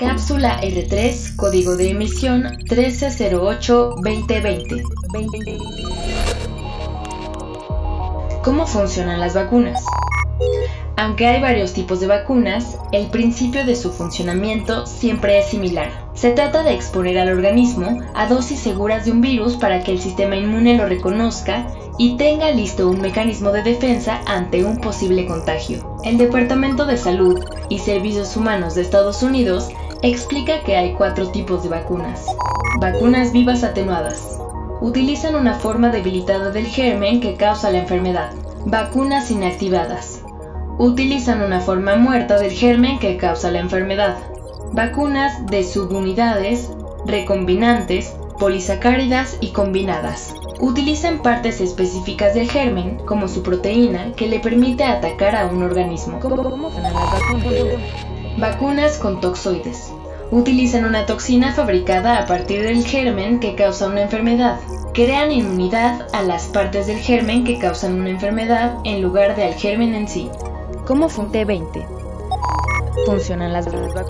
Cápsula R3, código de emisión 1308-2020. ¿Cómo funcionan las vacunas? Aunque hay varios tipos de vacunas, el principio de su funcionamiento siempre es similar. Se trata de exponer al organismo a dosis seguras de un virus para que el sistema inmune lo reconozca y tenga listo un mecanismo de defensa ante un posible contagio. El Departamento de Salud y Servicios Humanos de Estados Unidos explica que hay cuatro tipos de vacunas. Vacunas vivas atenuadas. Utilizan una forma debilitada del germen que causa la enfermedad. Vacunas inactivadas. Utilizan una forma muerta del germen que causa la enfermedad. Vacunas de subunidades, recombinantes, polisacáridas y combinadas. Utilizan partes específicas del germen, como su proteína, que le permite atacar a un organismo. Vacunas con toxoides. Utilizan una toxina fabricada a partir del germen que causa una enfermedad. Crean inmunidad a las partes del germen que causan una enfermedad en lugar de al germen en sí. ¿Cómo fue T20? Funcionan las vacunas.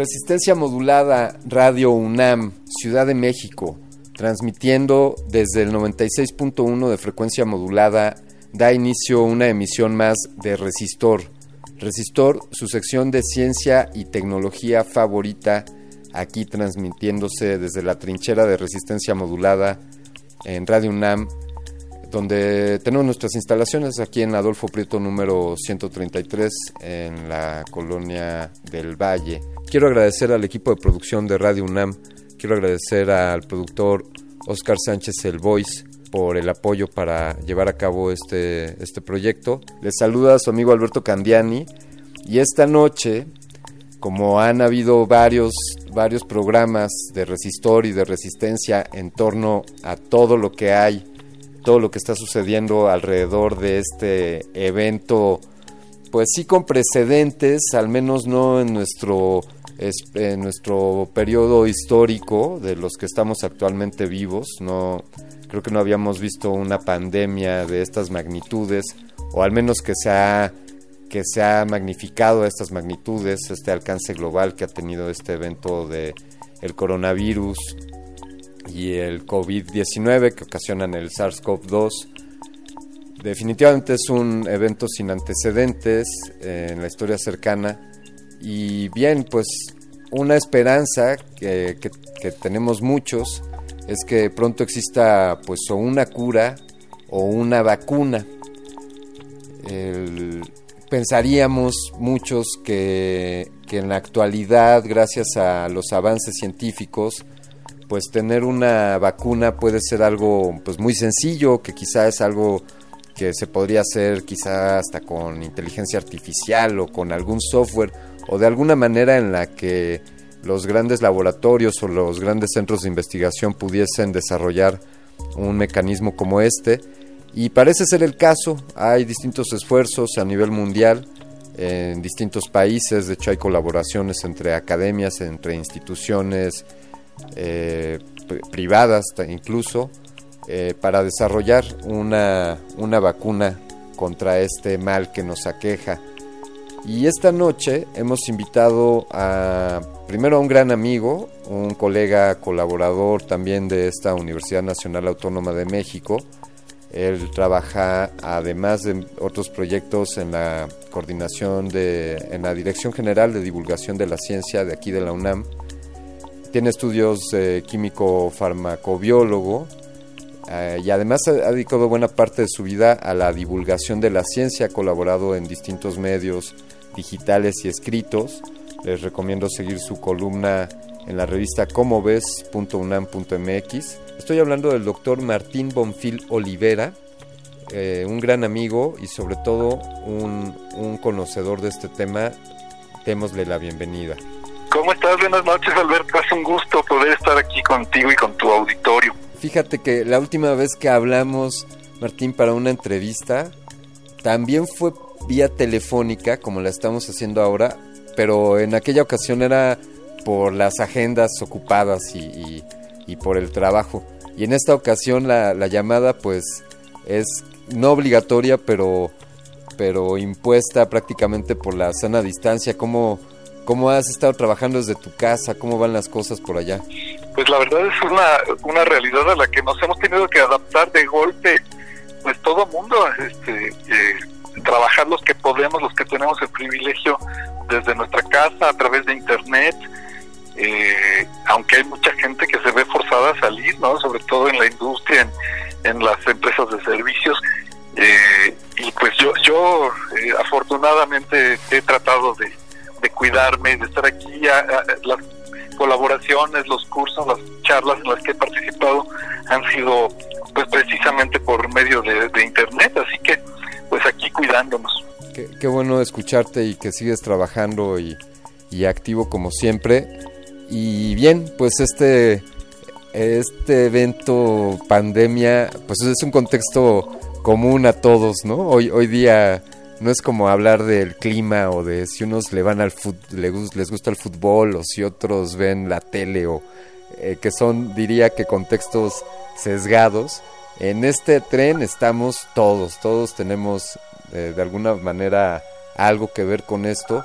Resistencia modulada Radio UNAM, Ciudad de México, transmitiendo desde el 96.1 de frecuencia modulada, da inicio una emisión más de Resistor. Resistor, su sección de ciencia y tecnología favorita, aquí transmitiéndose desde la trinchera de resistencia modulada en Radio UNAM, donde tenemos nuestras instalaciones aquí en Adolfo Prieto número 133 en la colonia del Valle. Quiero agradecer al equipo de producción de Radio UNAM, quiero agradecer al productor Oscar Sánchez El Voice por el apoyo para llevar a cabo este, este proyecto. Les saluda a su amigo Alberto Candiani y esta noche, como han habido varios, varios programas de resistor y de resistencia en torno a todo lo que hay, todo lo que está sucediendo alrededor de este evento, pues sí con precedentes, al menos no en nuestro en nuestro periodo histórico de los que estamos actualmente vivos. No, creo que no habíamos visto una pandemia de estas magnitudes, o al menos que se ha, que se ha magnificado estas magnitudes, este alcance global que ha tenido este evento de el coronavirus y el COVID-19 que ocasionan el SARS-CoV-2. Definitivamente es un evento sin antecedentes en la historia cercana y bien, pues una esperanza que, tenemos muchos es que pronto exista pues o una cura o una vacuna. pensaríamos muchos que, que, en la actualidad, gracias a los avances científicos, pues tener una vacuna puede ser algo pues muy sencillo, que quizá es algo que se podría hacer quizá hasta con inteligencia artificial o con algún software o de alguna manera en la que los grandes laboratorios o los grandes centros de investigación pudiesen desarrollar un mecanismo como este. Y parece ser el caso, hay distintos esfuerzos a nivel mundial en distintos países, de hecho hay colaboraciones entre academias, entre instituciones eh, privadas incluso, eh, para desarrollar una, una vacuna contra este mal que nos aqueja. Y esta noche hemos invitado primero a un gran amigo, un colega colaborador también de esta Universidad Nacional Autónoma de México. Él trabaja además de otros proyectos en la coordinación de en la Dirección General de Divulgación de la Ciencia de aquí de la UNAM. Tiene estudios de químico farmacobiólogo eh, y además ha, dedicado buena parte de su vida a la divulgación de la ciencia, ha colaborado en distintos medios digitales y escritos. Les recomiendo seguir su columna en la revista comoves.unam.mx. Estoy hablando del doctor Martín Bonfil Olivera, eh, un gran amigo y sobre todo un conocedor de este tema. Démosle la bienvenida. ¿Cómo estás? Buenas noches, Alberto. Es un gusto poder estar aquí contigo y con tu auditorio. Fíjate que la última vez que hablamos, Martín, para una entrevista, también fue vía telefónica, como la estamos haciendo ahora, pero en aquella ocasión era por las agendas ocupadas y, por el trabajo. Y en esta ocasión la, llamada pues es no obligatoria, pero, pero impuesta prácticamente por la sana distancia. ¿Cómo, ¿Cómo has estado trabajando desde tu casa? ¿Cómo van las cosas por allá? Pues la verdad es una, una realidad a la que nos hemos tenido que adaptar de golpe, pues todo mundo, este, eh, trabajar los que podemos, los que tenemos el privilegio desde nuestra casa, a través de internet, eh, aunque hay mucha gente que se ve forzada a salir, ¿no? sobre todo en la industria, en, en las empresas de servicios. Eh, y pues yo, yo afortunadamente he tratado de, de cuidarme, de estar aquí. Las colaboraciones, los cursos, las charlas en las que he participado han sido pues precisamente por medio de, internet, así que pues aquí cuidándonos. Qué, bueno escucharte y que sigues trabajando y, y activo como siempre. Y bien, pues este este evento pandemia, pues es un contexto común a todos, ¿no? Hoy hoy día no es como hablar del clima o de si unos le van al les gusta el fútbol o si otros ven la tele o eh, que son diría que contextos sesgados. En este tren estamos todos, todos tenemos eh, de alguna manera algo que ver con esto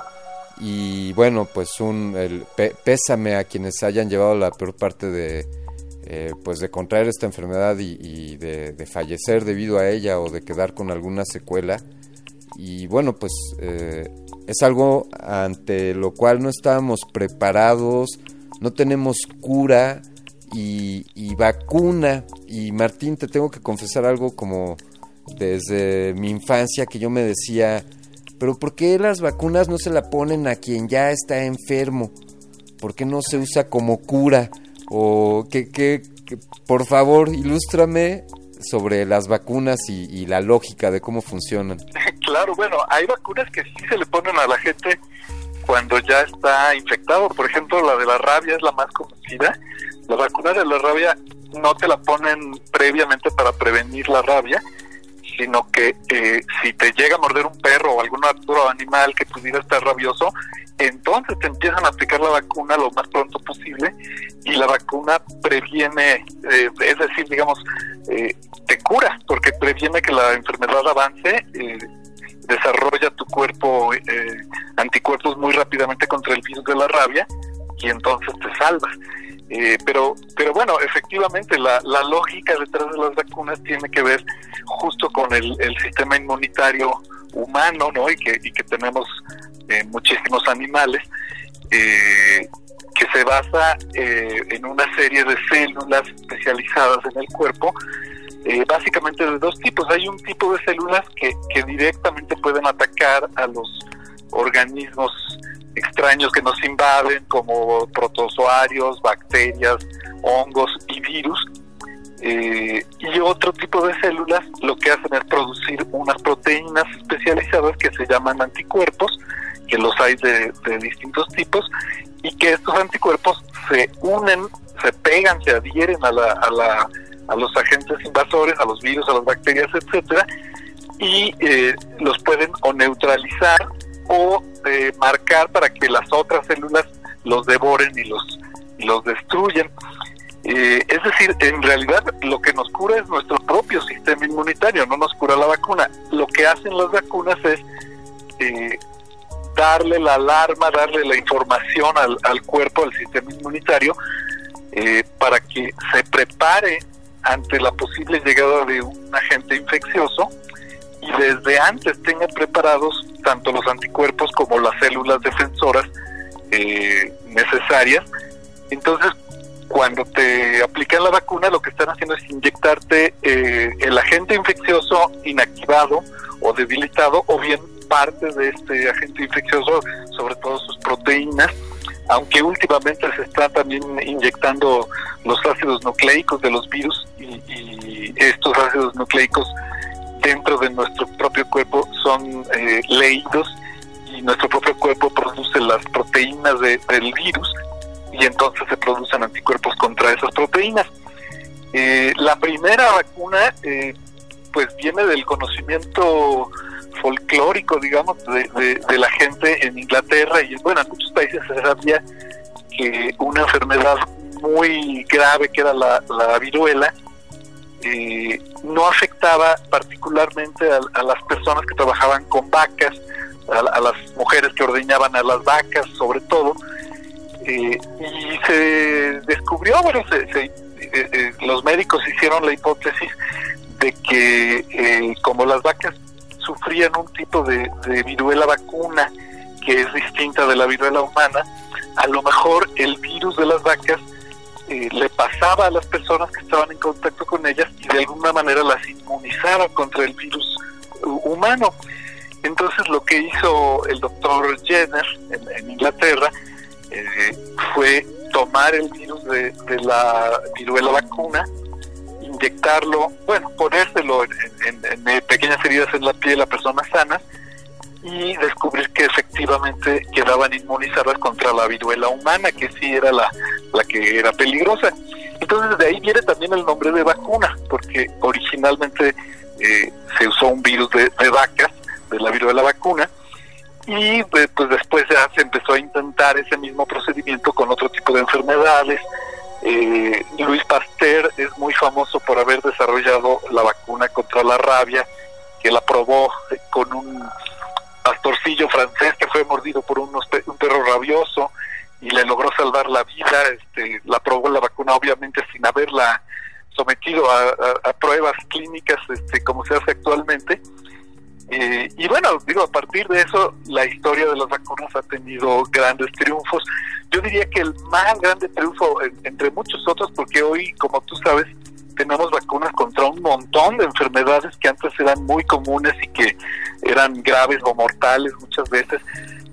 y bueno pues un el, pésame a quienes hayan llevado la peor parte de eh, pues de contraer esta enfermedad y, de fallecer debido a ella o de quedar con alguna secuela y bueno, pues eh, es algo ante lo cual no estábamos preparados, no tenemos cura y, vacuna. Y Martín, te tengo que confesar algo como desde mi infancia que yo me decía, pero ¿por qué las vacunas no se la ponen a quien ya está enfermo? ¿Por qué no se usa como cura? O que, que, que por favor, ilústrame sobre las vacunas y, la lógica de cómo funcionan. Claro, bueno, hay vacunas que sí se le ponen a la gente cuando ya está infectado. Por ejemplo, la de la rabia es la más conocida. La vacuna de la rabia no te la ponen previamente para prevenir la rabia, sino que eh, si te llega a morder un perro o algún otro animal que pudiera estar rabioso, entonces te empiezan a aplicar la vacuna lo más pronto posible y la vacuna previene, eh, es decir, digamos, eh, te cura porque previene que la enfermedad avance, eh, desarrolla tu cuerpo anticuerpos muy rápidamente contra el virus de la rabia y entonces te salva. Pero, pero bueno, efectivamente la, la lógica detrás de las vacunas tiene que ver justo con el, el sistema inmunitario humano, ¿no? Y que, y que tenemos eh, muchísimos animales, eh, que se basa eh, en una serie de células especializadas en el cuerpo, básicamente de dos tipos. Hay un tipo de células que, que directamente pueden atacar a los organismos extraños que nos invaden, como protozoarios, bacterias, hongos y virus, y otro tipo de células lo que hacen es producir unas proteínas especializadas que se llaman anticuerpos que los hay de, distintos tipos, y que estos anticuerpos se unen, se pegan, se adhieren a, la, a, la, a los agentes invasores, a los virus, a las bacterias, etcétera, y eh, los pueden o neutralizar o eh, marcar para que las otras células los devoren y los, y los destruyen. Eh, es decir, en realidad lo que nos cura es nuestro propio sistema inmunitario, no nos cura la vacuna. Lo que hacen las vacunas es eh, darle la alarma, darle la información al, al cuerpo, al sistema inmunitario, eh, para que se prepare ante la posible llegada de un agente infeccioso y desde antes tenga preparados tanto los anticuerpos como las células defensoras necesarias. Entonces, cuando te aplican la vacuna, lo que están haciendo es inyectarte eh, el agente infeccioso inactivado o debilitado, o bien parte de este agente infeccioso, sobre todo sus proteínas, aunque últimamente se está también inyectando los ácidos nucleicos de los virus y, estos ácidos nucleicos dentro de nuestro propio cuerpo son eh, leídos y nuestro propio cuerpo produce las proteínas del virus y entonces se producen anticuerpos contra esas proteínas. Eh, la primera vacuna eh, pues viene del conocimiento folclórico, digamos, de, la gente en Inglaterra y bueno, en muchos países se sabía que una enfermedad muy grave que era la, viruela eh, no afectaba particularmente a, las personas que trabajaban con vacas, a, las mujeres que ordeñaban a las vacas sobre todo, eh, y se descubrió, bueno, eh, eh, los médicos hicieron la hipótesis de que como las vacas sufrían un tipo de, viruela vacuna que es distinta de la viruela humana, a lo mejor el virus de las vacas le pasaba a las personas que estaban en contacto con ellas y de alguna manera las inmunizaba contra el virus humano. Entonces lo que hizo el doctor Jenner en Inglaterra eh, fue tomar el virus de, la viruela vacuna, inyectarlo, bueno, ponérselo en, pequeñas heridas en la piel a personas sanas y descubrir que efectivamente quedaban inmunizadas contra la viruela humana, que sí era la, la que era peligrosa. Entonces de ahí viene también el nombre de vacuna, porque originalmente eh, se usó un virus de, vacas, de la viruela vacuna, y pues, después ya se empezó a intentar ese mismo procedimiento con otro tipo de enfermedades. Eh, Luis Pasteur es muy famoso por haber desarrollado la vacuna contra la rabia, que la probó con un pastorcillo francés que fue mordido por un perro rabioso y le logró salvar la vida. Este, la probó la vacuna obviamente sin haberla sometido a, a pruebas clínicas este, como se hace actualmente eh, y bueno, digo, a partir de eso, la historia de las vacunas ha tenido grandes triunfos. Yo diría que el más grande triunfo, entre muchos otros, porque hoy, como tú sabes, tenemos vacunas contra un montón de enfermedades que antes eran muy comunes y que eran graves o mortales muchas veces.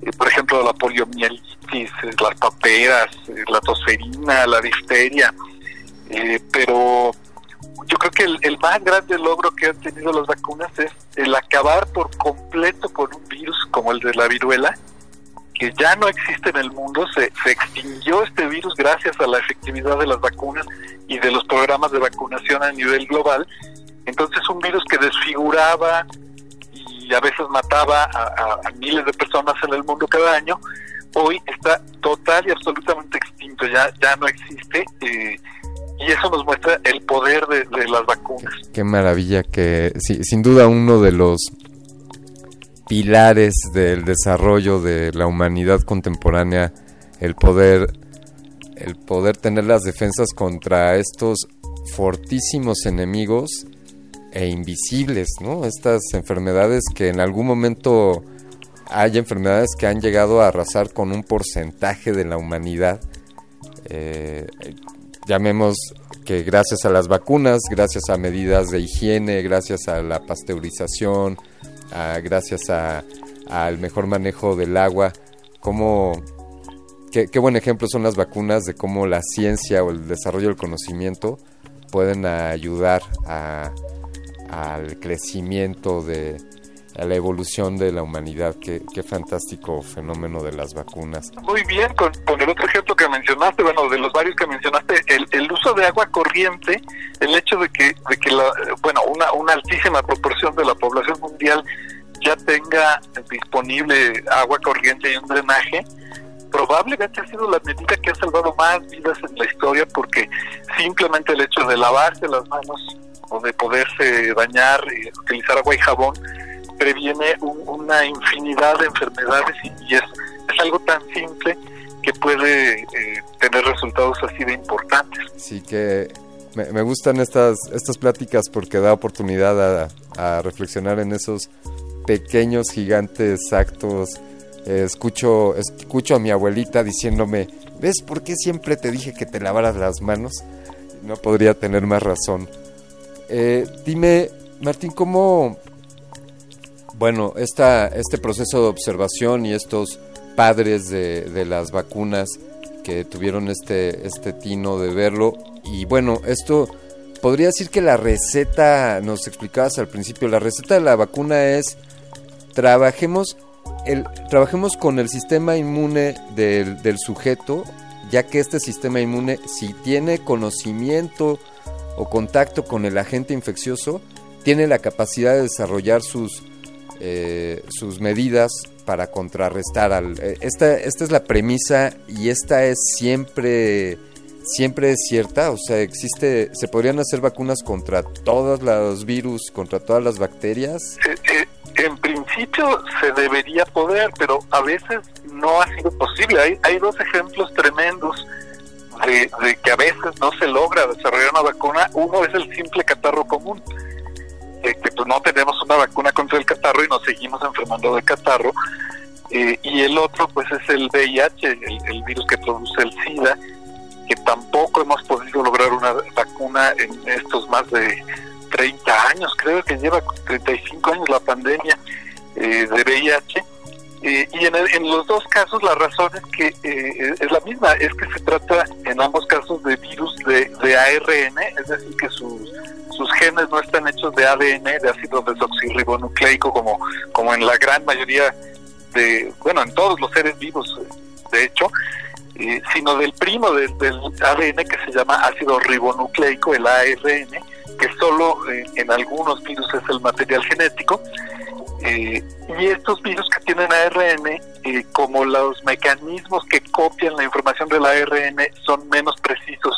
Eh, por ejemplo, la poliomielitis, eh, las paperas, la tosferina, la difteria. pero yo creo que el, más grande logro que han tenido las vacunas es el acabar por completo con un virus como el de la viruela, que ya no existe en el mundo, se, se extinguió este virus gracias a la efectividad de las vacunas y de los programas de vacunación a nivel global. Entonces un virus que desfiguraba y a veces mataba a, miles de personas en el mundo cada año, hoy está total y absolutamente extinto, ya, ya no existe. Eh, y eso nos muestra el poder de, las vacunas. Qué maravilla que, sin duda, uno de los pilares del desarrollo de la humanidad contemporánea, el poder, el poder tener las defensas contra estos fortísimos enemigos e invisibles, ¿no? Estas enfermedades que en algún momento hay enfermedades que han llegado a arrasar con un porcentaje de la humanidad. Eh, llamemos que gracias a las vacunas, gracias a medidas de higiene, gracias a la pasteurización, gracias al mejor manejo del agua, cómo, qué, buen ejemplo son las vacunas de cómo la ciencia o el desarrollo del conocimiento pueden ayudar al crecimiento de a la evolución de la humanidad. Qué, qué fantástico fenómeno de las vacunas. Muy bien, con, con, el otro ejemplo que mencionaste, bueno, de los varios que mencionaste, el, el uso de agua corriente, el hecho de que, de que la, bueno, una, una altísima proporción de la población mundial ya tenga disponible agua corriente y un drenaje, probablemente ha sido la medida que ha salvado más vidas en la historia porque simplemente el hecho de lavarse las manos o de poderse bañar utilizar agua y jabón previene un, una infinidad de enfermedades y, es, es, algo tan simple que puede eh, tener resultados así de importantes. Sí que me, gustan estas, estas pláticas porque da oportunidad a, reflexionar en esos pequeños gigantes actos escucho, escucho a mi abuelita diciéndome, ¿ves por qué siempre te dije que te lavaras las manos? No podría tener más razón. Eh, dime, Martín, ¿cómo, bueno, esta, este proceso de observación y estos padres de, las vacunas que tuvieron este, este tino de verlo, y bueno, esto podría decir que la receta, nos explicabas al principio, la receta de la vacuna es trabajemos el, trabajemos con el sistema inmune del, sujeto, ya que este sistema inmune, si tiene conocimiento o contacto con el agente infeccioso, tiene la capacidad de desarrollar sus, eh, sus medidas para contrarrestar al... Eh, esta, esta es la premisa y esta es siempre siempre es cierta, o sea, existe, se podrían hacer vacunas contra todos los virus, contra todas las bacterias. En principio se debería poder, pero a veces no ha sido posible. Hay, hay dos ejemplos tremendos de, que a veces no se logra desarrollar una vacuna. Uno es el simple catarro común, eh, que pues no tenemos una vacuna contra el catarro y nos seguimos enfermando de catarro. Eh, y el otro pues es el VIH, el, virus que produce el SIDA, que tampoco hemos podido lograr una vacuna en estos más de 30 años, creo que lleva 35 años la pandemia eh, de VIH. Eh, y en, el, en, los dos casos la razón es que eh, es la misma, es que se trata en ambos casos de virus de, de ARN, es decir, que sus, sus genes no están hechos de ADN, de ácido desoxirribonucleico, como, como en la gran mayoría de, bueno, en todos los seres vivos, de hecho, sino del primo de, del ADN que se llama ácido ribonucleico, el ARN, que solo en algunos virus es el material genético. Eh, y estos virus que tienen ARN, eh, como los mecanismos que copian la información del ARN son menos precisos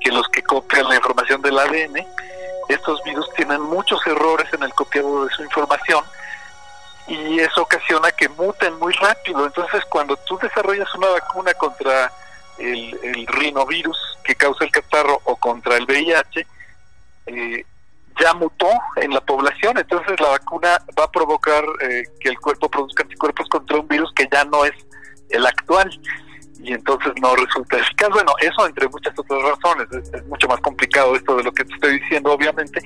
que los que copian la información del ADN, estos virus tienen muchos errores en el copiado de su información y eso ocasiona que muten muy rápido. Entonces, cuando tú desarrollas una vacuna contra el, el rinovirus que causa el catarro o contra el VIH, eh, ya mutó en la población, entonces la vacuna va a provocar eh, que el cuerpo produzca anticuerpos contra un virus que ya no es el actual y entonces no resulta eficaz. Bueno, eso entre muchas otras razones, es, mucho más complicado esto de lo que te estoy diciendo, obviamente,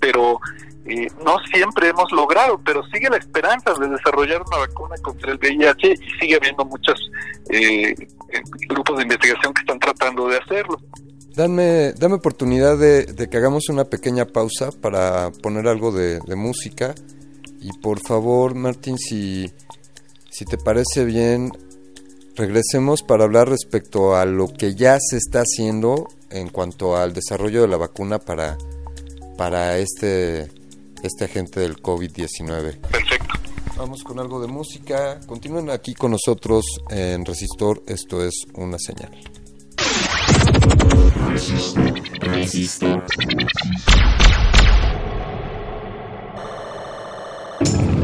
pero eh, no siempre hemos logrado, pero sigue la esperanza de desarrollar una vacuna contra el VIH y sigue habiendo muchos eh, grupos de investigación que están tratando de hacerlo. Dame, dame oportunidad de, de, que hagamos una pequeña pausa para poner algo de, de música. Y por favor, Martín, si, si te parece bien, regresemos para hablar respecto a lo que ya se está haciendo en cuanto al desarrollo de la vacuna para, para este, este agente del COVID-19. Perfecto. Vamos con algo de música. Continúen aquí con nosotros en Resistor. Esto es una señal. Resistor. se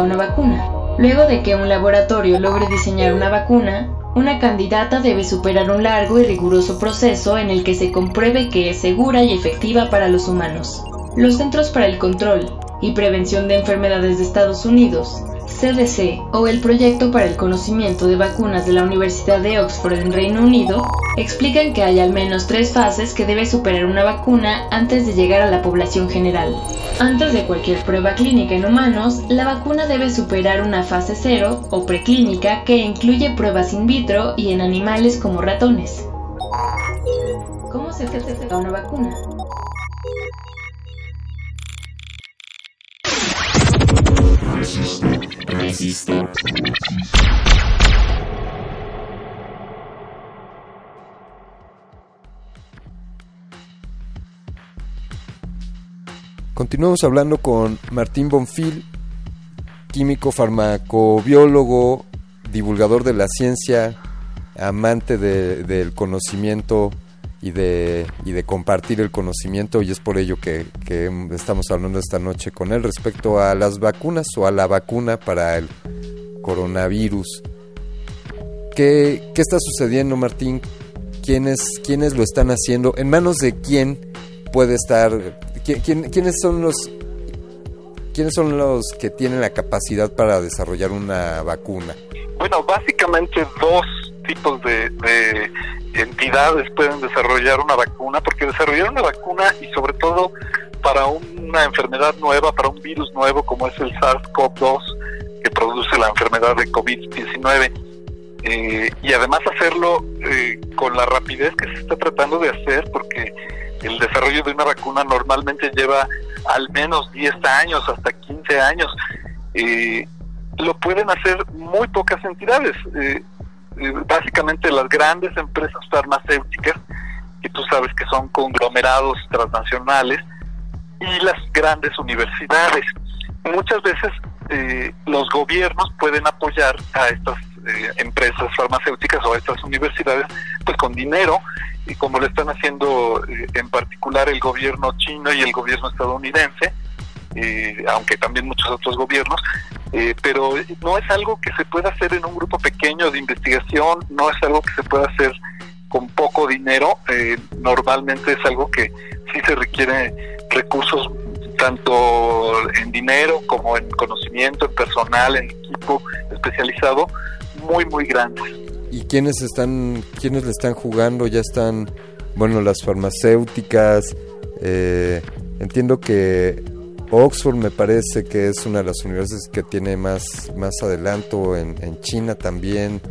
una vacuna? Luego de que un laboratorio logre diseñar una vacuna, una candidata debe superar un largo y riguroso proceso en el que se compruebe que es segura y efectiva para los humanos. Los Centros para el Control y Prevención de Enfermedades de Estados Unidos CDC o el Proyecto para el Conocimiento de Vacunas de la Universidad de Oxford en Reino Unido explican que hay al menos tres fases que debe superar una vacuna antes de llegar a la población general. Antes de cualquier prueba clínica en humanos, la vacuna debe superar una fase cero o preclínica que incluye pruebas in vitro y en animales como ratones. ¿Cómo se hace una vacuna? Continuamos hablando con Martín Bonfil, químico farmacobiólogo, divulgador de la ciencia, amante del conocimiento y de, compartir el conocimiento y es por ello que, estamos hablando esta noche con él respecto a las vacunas o a la vacuna para el coronavirus. ¿Qué, está sucediendo, Martín? ¿Quiénes, ¿Quiénes lo están haciendo? ¿En manos de quién puede estar? ¿Quién, quiénes son los quiénes son los que tienen la capacidad para desarrollar una vacuna? Bueno, básicamente dos tipos de entidades pueden desarrollar una vacuna, porque desarrollar una vacuna y sobre todo para una enfermedad nueva, para un virus nuevo como es el SARS-CoV-2 que produce la enfermedad de COVID-19, eh, y además hacerlo eh, con la rapidez que se está tratando de hacer, porque el desarrollo de una vacuna normalmente lleva al menos 10 años, hasta 15 años. Eh, lo pueden hacer muy pocas entidades. Eh, eh, básicamente las grandes empresas farmacéuticas, que tú sabes que son conglomerados transnacionales, y las grandes universidades. Muchas veces los gobiernos pueden apoyar a estas eh, empresas farmacéuticas o a estas universidades pues con dinero y como lo están haciendo en particular el gobierno chino y el gobierno estadounidense eh, aunque también muchos otros gobiernos, eh, pero no es algo que se pueda hacer en un grupo pequeño de investigación, no es algo que se pueda hacer con poco dinero, eh, normalmente es algo que sí se requiere recursos tanto en dinero como en conocimiento, en personal, en equipo especializado, muy, muy grandes. ¿Y quiénes están, quiénes le están jugando? Ya están, bueno, las farmacéuticas, entiendo que Oxford me parece que es una de las universidades que tiene más, más adelanto en, China también.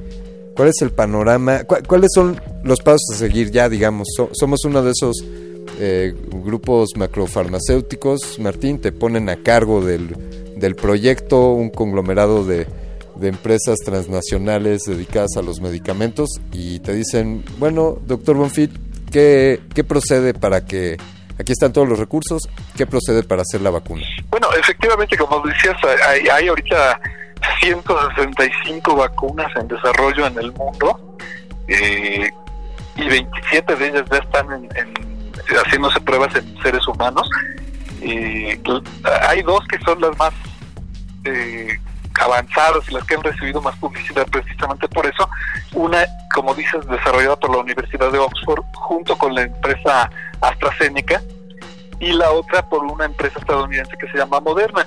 ¿Cuál es el panorama? ¿Cuáles son los pasos a seguir ya, digamos? somos uno de esos eh, grupos macrofarmacéuticos, Martín, te ponen a cargo del, del proyecto, un conglomerado de, de empresas transnacionales dedicadas a los medicamentos y te dicen, bueno, doctor Bonfit, ¿qué, ¿qué procede para que Aquí están todos los recursos. ¿Qué procede para hacer la vacuna? Bueno, efectivamente, como decías, hay, hay ahorita 165 vacunas en desarrollo en el mundo eh, y 27 de ellas ya están en, haciéndose pruebas en seres humanos. hay dos que son las más eh, avanzadas y las que han recibido más publicidad precisamente por eso. Una, como dices, desarrollada por la Universidad de Oxford junto con la empresa AstraZeneca y la otra por una empresa estadounidense que se llama Moderna.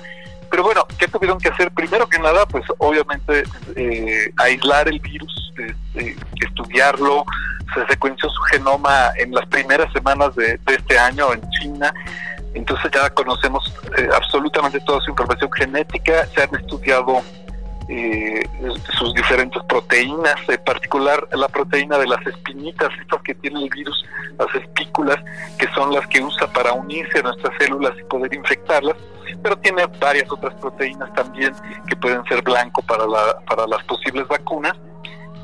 Pero bueno, ¿qué tuvieron que hacer? Primero que nada, pues obviamente eh, aislar el virus, este, estudiarlo, se secuenció su genoma en las primeras semanas de, este año en China, entonces ya conocemos eh, absolutamente toda su información genética, se han estudiado eh, sus diferentes proteínas, en particular la proteína de las espinitas, estas que tiene el virus, las espículas, que son las que usa para unirse a nuestras células y poder infectarlas, pero tiene varias otras proteínas también que pueden ser blanco para, la, para las posibles vacunas.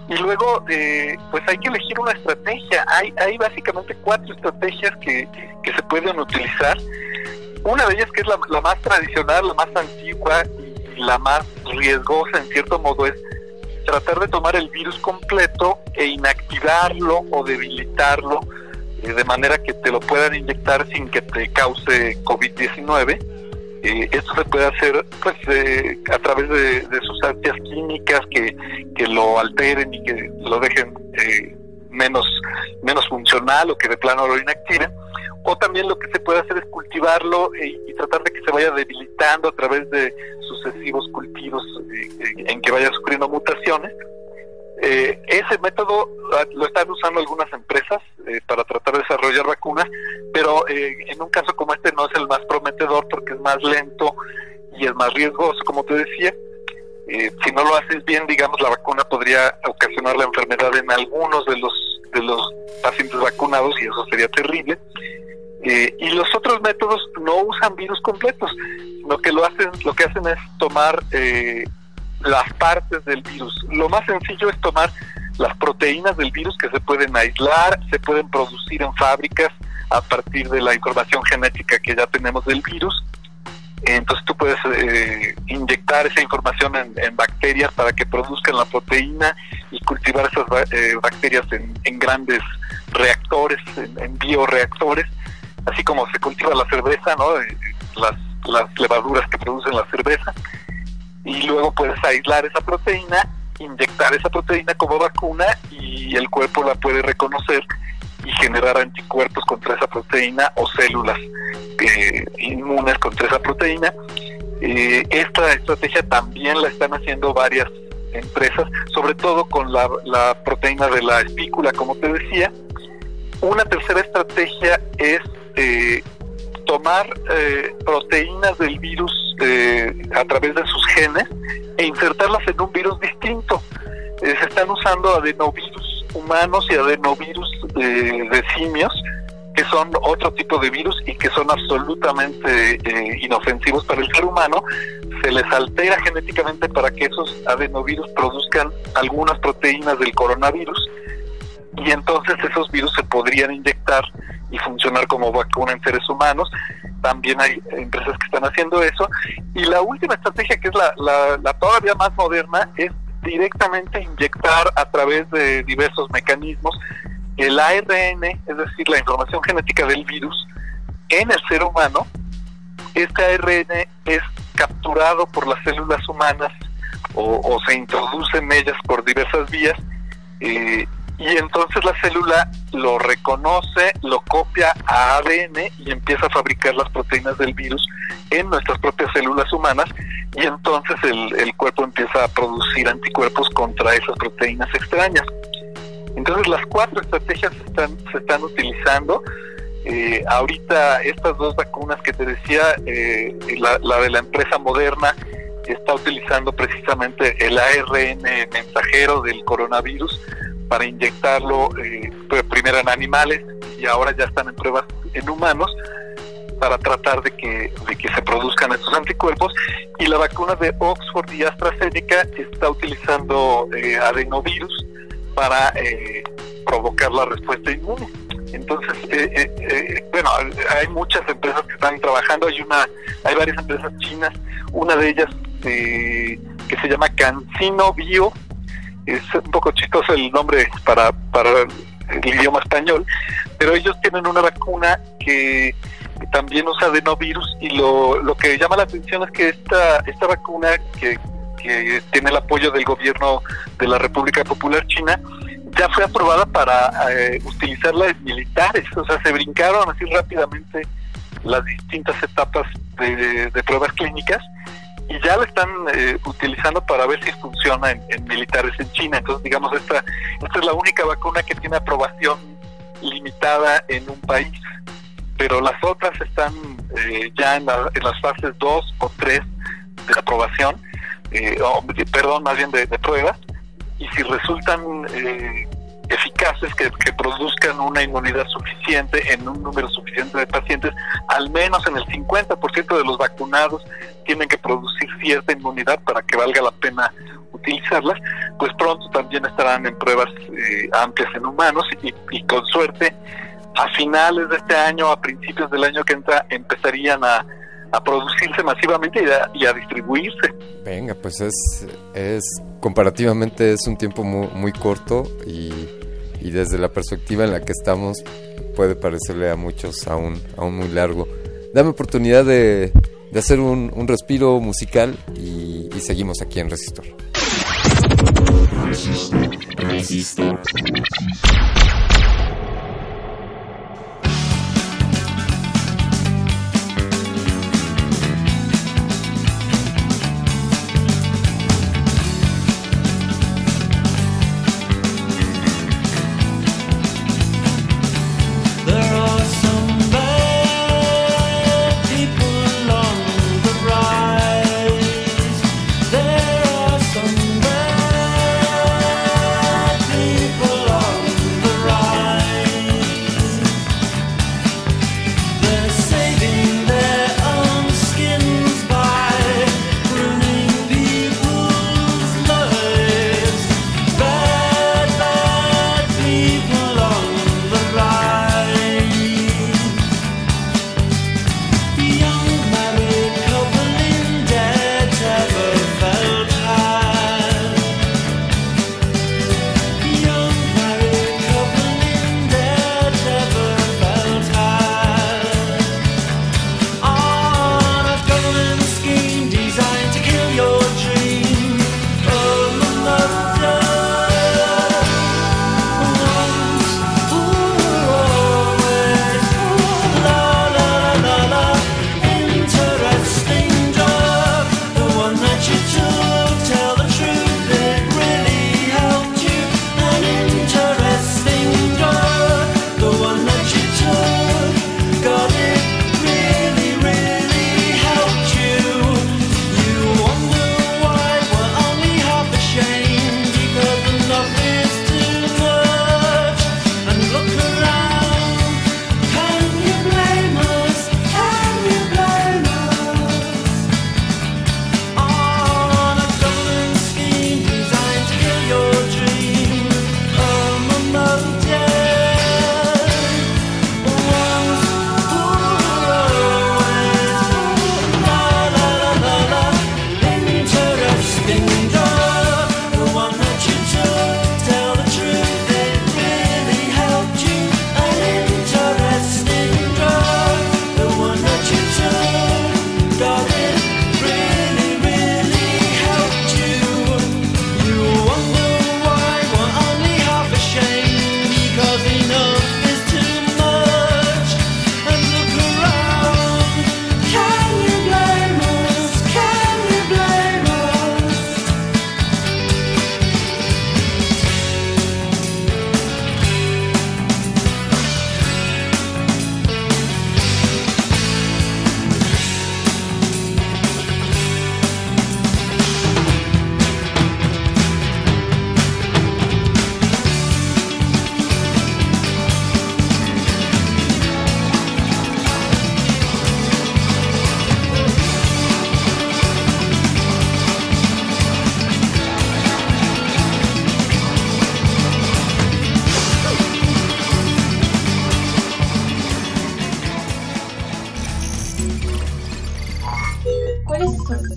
Y luego, eh, pues hay que elegir una estrategia. Hay, hay básicamente cuatro estrategias que, que se pueden utilizar. Una de ellas que es la, la más tradicional, la más antigua la más riesgosa en cierto modo es tratar de tomar el virus completo e inactivarlo o debilitarlo eh, de manera que te lo puedan inyectar sin que te cause COVID-19. Eh, esto se puede hacer pues eh, a través de, sustancias químicas que, que, lo alteren y que lo dejen menos, menos funcional o que de plano lo inactiven o también lo que se puede hacer es cultivarlo y, tratar de que se vaya debilitando a través de sucesivos cultivos eh, eh, en que vaya sufriendo mutaciones. Eh, ese método ah, lo están usando algunas empresas para tratar de desarrollar vacunas, pero en un caso como este no es el más prometedor porque es más lento y es más riesgoso, como te decía. si no lo haces bien, digamos, la vacuna podría ocasionar la enfermedad en algunos de los de los pacientes vacunados y eso sería terrible. Eh, y los otros métodos no usan virus completos, lo que lo hacen, lo que hacen es tomar eh, las partes del virus. Lo más sencillo es tomar las proteínas del virus que se pueden aislar, se pueden producir en fábricas a partir de la información genética que ya tenemos del virus. Entonces tú puedes eh, inyectar esa información en, bacterias para que produzcan la proteína y cultivar esas bacterias en, grandes reactores, en bioreactores así como se cultiva la cerveza, ¿no? Eh, las levaduras que producen la cerveza, y luego puedes aislar esa proteína, inyectar esa proteína como vacuna y el cuerpo la puede reconocer y generar anticuerpos contra esa proteína o células eh, inmunes contra esa proteína. Eh, esta estrategia también la están haciendo varias empresas, sobre todo con la, la proteína de la espícula, como te decía. Una tercera estrategia es eh, tomar eh, proteínas del virus eh, a través de sus genes e insertarlas en un virus distinto. se están usando adenovirus humanos y adenovirus de simios, que son otro tipo de virus y que son absolutamente inofensivos para el ser humano. Se les altera genéticamente para que esos adenovirus produzcan algunas proteínas del coronavirus y entonces esos virus se podrían inyectar y funcionar como vacuna en seres humanos. También hay empresas que están haciendo eso. Y la última estrategia, que es la, la, todavía más moderna, es directamente inyectar a través de diversos mecanismos el ARN, es decir, la información genética del virus, en el ser humano. Este ARN es capturado por las células humanas o, o se introduce en ellas por diversas vías eh, y entonces la célula lo reconoce, lo copia a ADN y empieza a fabricar las proteínas del virus en nuestras propias células humanas y entonces el, cuerpo empieza a producir anticuerpos contra esas proteínas extrañas. Entonces las cuatro estrategias están, se están utilizando. Eh, ahorita estas dos vacunas que te decía, eh, la, la, de la empresa moderna está utilizando precisamente el ARN mensajero del coronavirus para inyectarlo eh, primero en animales y ahora ya están en pruebas en humanos para tratar de que, de que se produzcan estos anticuerpos. Y la vacuna de Oxford y AstraZeneca está utilizando eh, adenovirus para eh, provocar la respuesta inmune. Entonces, eh, bueno, hay muchas empresas que están trabajando, hay una, hay varias empresas chinas, una de ellas que se llama Cancino Bio, es un poco chistoso el nombre para, para el idioma español, pero ellos tienen una vacuna que también usa adenovirus y lo, lo que llama la atención es que esta, esta vacuna que, que tiene el apoyo del gobierno de la República Popular China ya fue aprobada para eh, utilizarla en militares, o sea, se brincaron así rápidamente las distintas etapas de, de pruebas clínicas y ya la están eh, utilizando para ver si funciona en, militares en China. Entonces, digamos, esta, esta es la única vacuna que tiene aprobación limitada en un país, pero las otras están eh, ya en, las fases 2 o 3 de aprobación, eh, perdón, más bien de, de pruebas, y si resultan eficaces que, produzcan una inmunidad suficiente en un número suficiente de pacientes, al menos en el 50% de los vacunados tienen que producir cierta inmunidad para que valga la pena utilizarlas, pues pronto también estarán en pruebas eh, amplias en humanos y, con suerte a finales de este año, a principios del año que entra, empezarían a, producirse masivamente y a, distribuirse. Venga, pues es, es comparativamente es un tiempo muy, muy corto y y desde la perspectiva en la que estamos puede parecerle a muchos aún, aún muy largo. Dame oportunidad de, de hacer un, un, respiro musical y, seguimos aquí en. Resistor.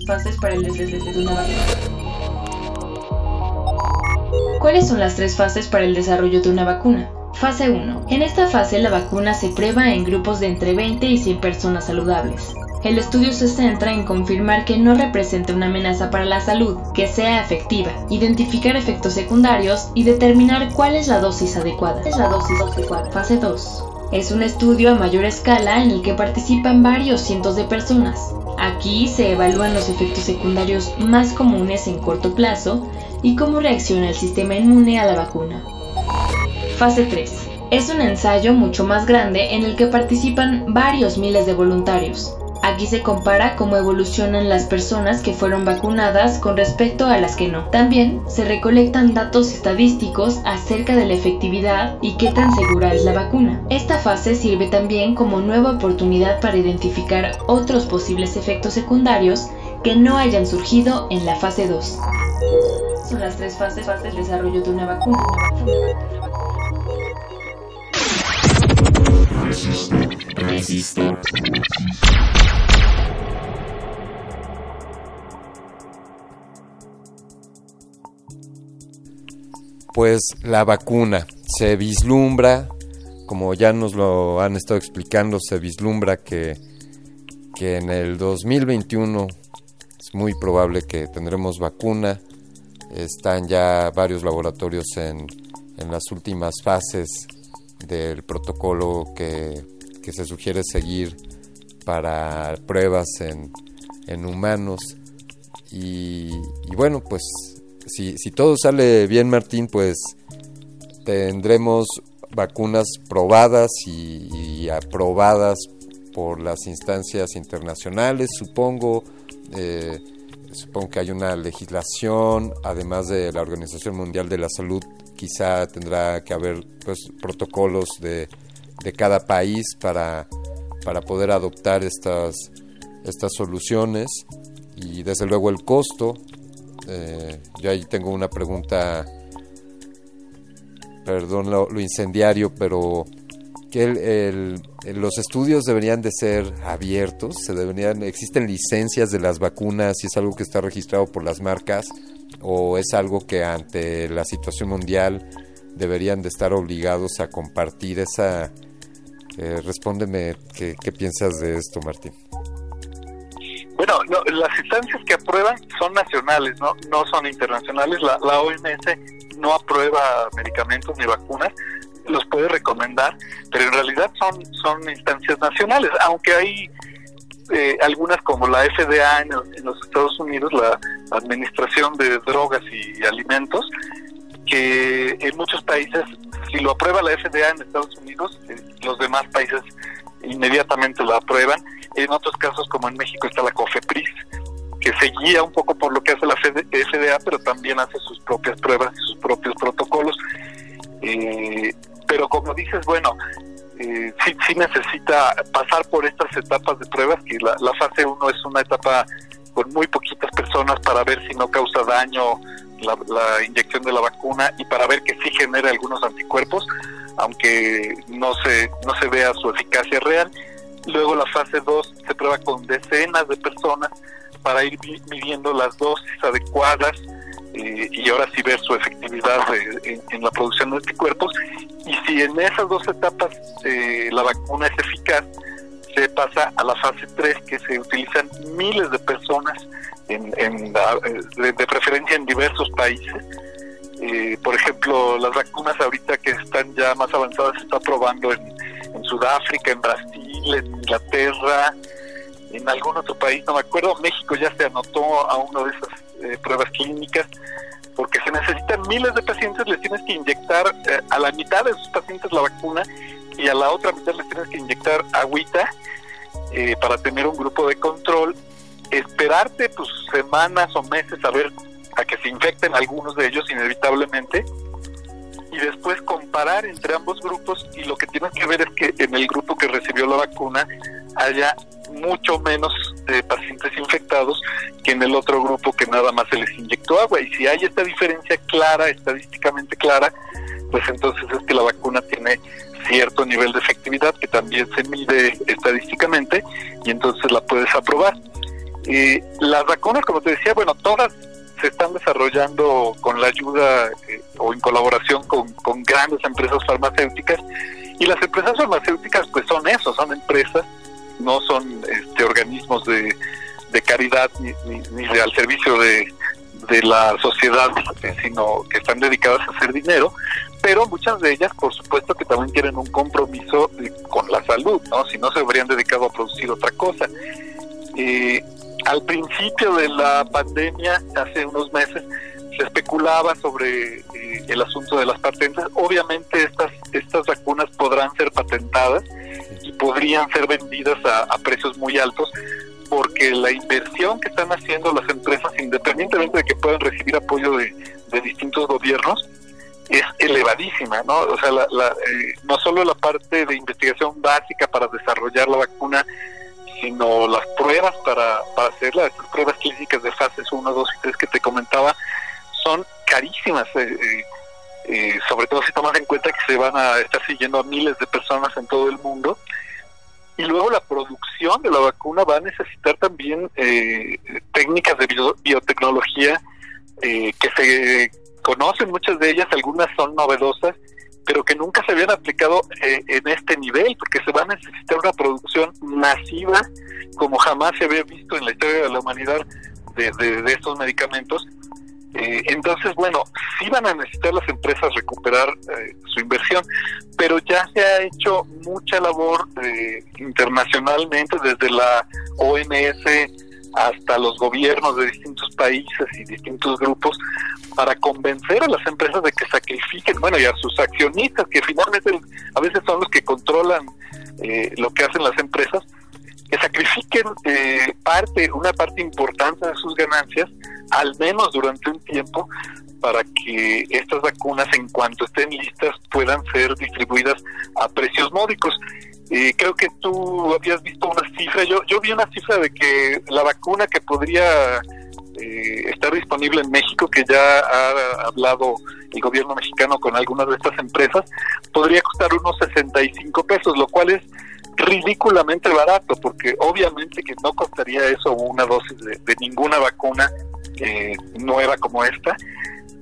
Fases para el desarrollo de una vacuna. ¿Cuáles son las tres fases para el desarrollo de una vacuna? Fase 1. En esta fase la vacuna se prueba en grupos de entre 20 y 100 personas saludables. El estudio se centra en confirmar que no representa una amenaza para la salud, que sea efectiva, identificar efectos secundarios y determinar cuál es la dosis adecuada. Es la dosis adecuada. Fase 2. Es un estudio a mayor escala en el que participan varios cientos de personas. Aquí se evalúan los efectos secundarios más comunes en corto plazo y cómo reacciona el sistema inmune a la vacuna. Fase 3. Es un ensayo mucho más grande en el que participan varios miles de voluntarios. Aquí se compara cómo evolucionan las personas que fueron vacunadas con respecto a las que no. También se recolectan datos estadísticos acerca de la efectividad y qué tan segura es la vacuna. Esta fase sirve también como nueva oportunidad para identificar otros posibles efectos secundarios que no hayan surgido en la fase 2. Son las tres fases, del desarrollo de una vacuna. Pues la vacuna se vislumbra, como ya nos lo han estado explicando, se vislumbra que, que en el 2021 es muy probable que tendremos vacuna. Están ya varios laboratorios en, en las últimas fases del protocolo que, que, se sugiere seguir para pruebas en, en humanos. Y, y bueno, pues si, si todo sale bien, Martín, pues tendremos vacunas probadas y, aprobadas por las instancias internacionales, supongo. Eh, supongo que hay una legislación, además de la Organización Mundial de la Salud, quizá tendrá que haber pues, protocolos de, de cada país para, para poder adoptar estas, estas soluciones. Y desde luego el costo eh, yo ahí tengo una pregunta, perdón lo, incendiario, pero que los estudios deberían de ser abiertos, se deberían, existen licencias de las vacunas y es algo que está registrado por las marcas o es algo que ante la situación mundial deberían de estar obligados a compartir esa... Eh, respóndeme ¿qué, piensas de esto, Martín. Bueno, las instancias que aprueban son nacionales, no, no son internacionales. La, la OMS no aprueba medicamentos ni vacunas, los puede recomendar, pero en realidad son, son instancias nacionales, aunque hay eh, algunas como la FDA en, los Estados Unidos, la Administración de Drogas y Alimentos, que en muchos países, si lo aprueba la FDA en Estados Unidos, eh, los demás países inmediatamente lo aprueban en otros casos, como en México, está la COFEPRIS, que se guía un poco por lo que hace la FDA, pero también hace sus propias pruebas y sus propios protocolos. Eh, pero como dices, bueno, eh, sí, sí, necesita pasar por estas etapas de pruebas, que la, fase 1 es una etapa con muy poquitas personas para ver si no causa daño la, la, inyección de la vacuna y para ver que sí genera algunos anticuerpos, aunque no se, no se vea su eficacia real. Luego la fase 2 se prueba con decenas de personas para ir midiendo las dosis adecuadas eh, y ahora sí ver su efectividad eh, en, la producción de anticuerpos. Y si en esas dos etapas eh, la vacuna es eficaz, se pasa a la fase 3 que se utilizan miles de personas en, de, preferencia en diversos países. por ejemplo, las vacunas ahorita que están ya más avanzadas se está probando en, en Sudáfrica, en Brasil, en Inglaterra, en algún otro país, no me acuerdo, México ya se anotó a una de esas eh, pruebas clínicas, porque se necesitan miles de pacientes, les tienes que inyectar eh, a la mitad de esos pacientes la vacuna y a la otra mitad les tienes que inyectar agüita eh, para tener un grupo de control, esperarte pues semanas o meses a ver a que se infecten algunos de ellos inevitablemente y después comparar entre ambos grupos y lo que tienes que ver es que en el grupo que recibió la vacuna haya mucho menos eh, pacientes infectados que en el otro grupo que nada más se les inyectó agua. Y si hay esta diferencia clara, estadísticamente clara, pues entonces es que la vacuna tiene cierto nivel de efectividad que también se mide estadísticamente y entonces la puedes aprobar. Eh, las vacunas, como te decía, bueno, todas se están desarrollando con la ayuda eh, o en colaboración con, grandes empresas farmacéuticas y las empresas farmacéuticas pues son eso, son empresas, no son este, organismos de, de caridad ni, ni, al servicio de, de la sociedad, sino que están dedicadas a hacer dinero, pero muchas de ellas, por supuesto, que también tienen un compromiso con la salud, ¿no? Si no se habrían dedicado a producir otra cosa. Eh, al principio de la pandemia, hace unos meses, se especulaba sobre eh, el asunto de las patentes. Obviamente estas estas vacunas podrán ser patentadas y podrían ser vendidas a, precios muy altos porque la inversión que están haciendo las empresas, independientemente de que puedan recibir apoyo de, distintos gobiernos, es elevadísima, ¿no? O sea, eh, no solo la parte de investigación básica para desarrollar la vacuna, sino las pruebas para, para hacerlas, estas pruebas clínicas de fases 1, 2 y 3 que te comentaba, son carísimas, eh, eh, eh, sobre todo si tomas en cuenta que se van a estar siguiendo a miles de personas en todo el mundo. Y luego la producción de la vacuna va a necesitar también técnicas de biotecnología que se conocen, muchas de ellas, algunas son novedosas, pero que nunca se habían aplicado eh, en este nivel, porque se va a necesitar una producción masiva como jamás se había visto en la historia de la humanidad de, de, estos medicamentos. Eh, entonces, bueno, sí van a necesitar las empresas recuperar eh, su inversión, pero ya se ha hecho mucha labor internacionalmente desde la OMS hasta los gobiernos de distintos países y distintos grupos para convencer a las empresas de que sacrifiquen, bueno, y a sus accionistas, que finalmente a veces son los que controlan eh, lo que hacen las empresas, que sacrifiquen eh, parte, una parte importante de sus ganancias, al menos durante un tiempo, para que estas vacunas, en cuanto estén listas, puedan ser distribuidas a precios módicos. Eh, creo que tú habías visto una cifra, yo, yo vi una cifra de que la vacuna que podría eh, estar disponible en México, que ya ha hablado el gobierno mexicano con algunas de estas empresas, podría costar unos 65 pesos, lo cual es ridículamente barato, porque obviamente que no costaría eso una dosis de, ninguna vacuna eh, nueva como esta,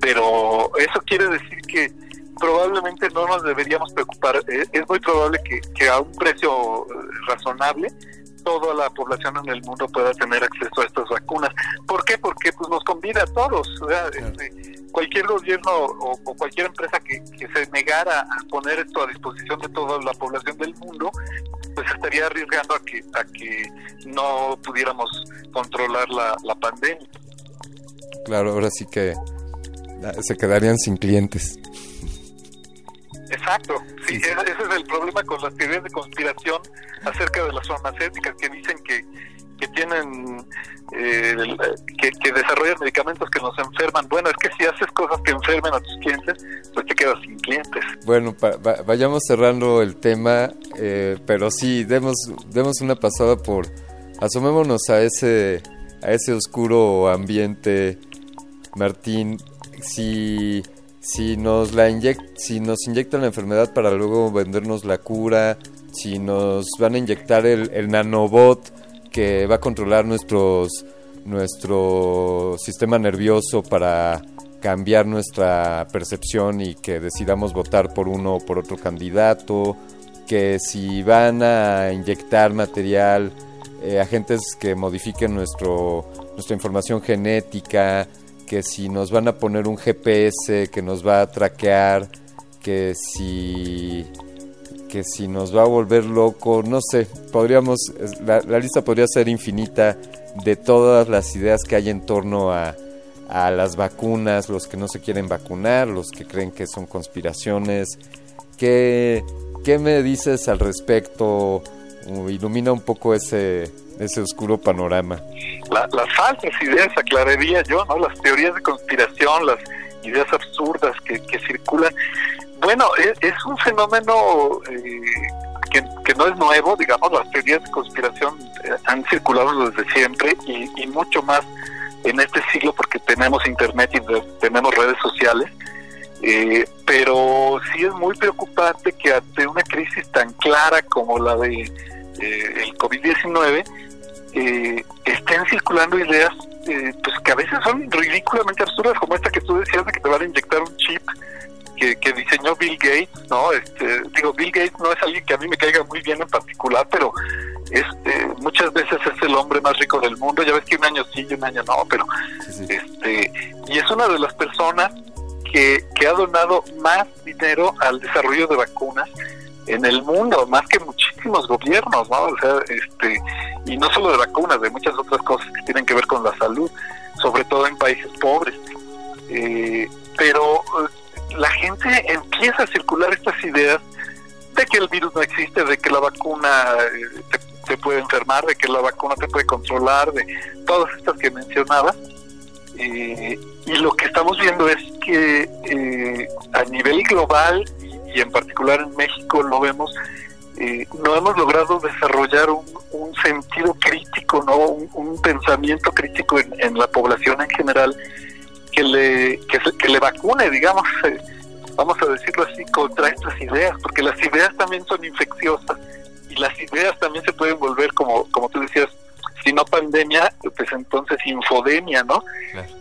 pero eso quiere decir que probablemente no nos deberíamos preocupar. Eh, es, muy probable que, que, a un precio razonable toda la población en el mundo pueda tener acceso a estas vacunas. ¿Por qué? Porque pues nos convida a todos. Este, cualquier gobierno o, cualquier empresa que, se negara a poner esto a disposición de toda la población del mundo, pues estaría arriesgando a que a que no pudiéramos controlar la, la pandemia. Claro, ahora sí que se quedarían sin clientes. Exacto, sí, Ese, es el problema con las teorías de conspiración acerca de las farmacéuticas que dicen que, que tienen, eh, que, que, desarrollan medicamentos que nos enferman. Bueno, es que si haces cosas que enfermen a tus clientes, pues te quedas sin clientes. Bueno, vayamos cerrando el tema, eh, pero sí, demos, demos una pasada por, asomémonos a ese, a ese oscuro ambiente, Martín, si si nos la si nos inyectan la enfermedad para luego vendernos la cura, si nos van a inyectar el, nanobot que va a controlar nuestros nuestro sistema nervioso para cambiar nuestra percepción y que decidamos votar por uno o por otro candidato, que si van a inyectar material, eh, agentes que modifiquen nuestro, nuestra información genética, que si nos van a poner un GPS que nos va a traquear, que si que si nos va a volver loco, no sé, podríamos la, lista podría ser infinita de todas las ideas que hay en torno a, a las vacunas, los que no se quieren vacunar, los que creen que son conspiraciones. ¿Qué, qué me dices al respecto? Ilumina un poco ese, ese oscuro panorama. las falsas ideas, aclararía yo, ¿no? Las teorías de conspiración, las ideas absurdas que, circulan. Bueno, es, un fenómeno eh, que, no es nuevo, digamos, las teorías de conspiración eh, han circulado desde siempre y, mucho más en este siglo porque tenemos internet y tenemos redes sociales. Eh, pero sí es muy preocupante que ante una crisis tan clara como la de el COVID-19, eh, estén circulando ideas eh, pues que a veces son ridículamente absurdas, como esta que tú decías de que te van a inyectar un chip que, que diseñó Bill Gates, ¿no? Este, digo, Bill Gates no es alguien que a mí me caiga muy bien en particular, pero este, muchas veces es el hombre más rico del mundo. Ya ves que un año sí y un año no, pero este, y es una de las personas que, que ha donado más dinero al desarrollo de vacunas en el mundo, más que muchísimos gobiernos, ¿no? O sea, este, y no solo de vacunas, de muchas otras cosas que tienen que ver con la salud, sobre todo en países pobres. Eh, pero eh, la gente empieza a circular estas ideas de que el virus no existe, de que la vacuna eh, te, puede enfermar, de que la vacuna te puede controlar, de todas estas que mencionaba. y lo que estamos viendo es que a nivel global y en particular en México lo vemos, eh, no hemos logrado desarrollar un, sentido crítico, no un, pensamiento crítico en, la población en general que le, que, le vacune, digamos, eh, vamos a decirlo así, contra estas ideas, porque las ideas también son infecciosas y las ideas también se pueden volver, como, como tú decías, si no pandemia, pues entonces infodemia, ¿no?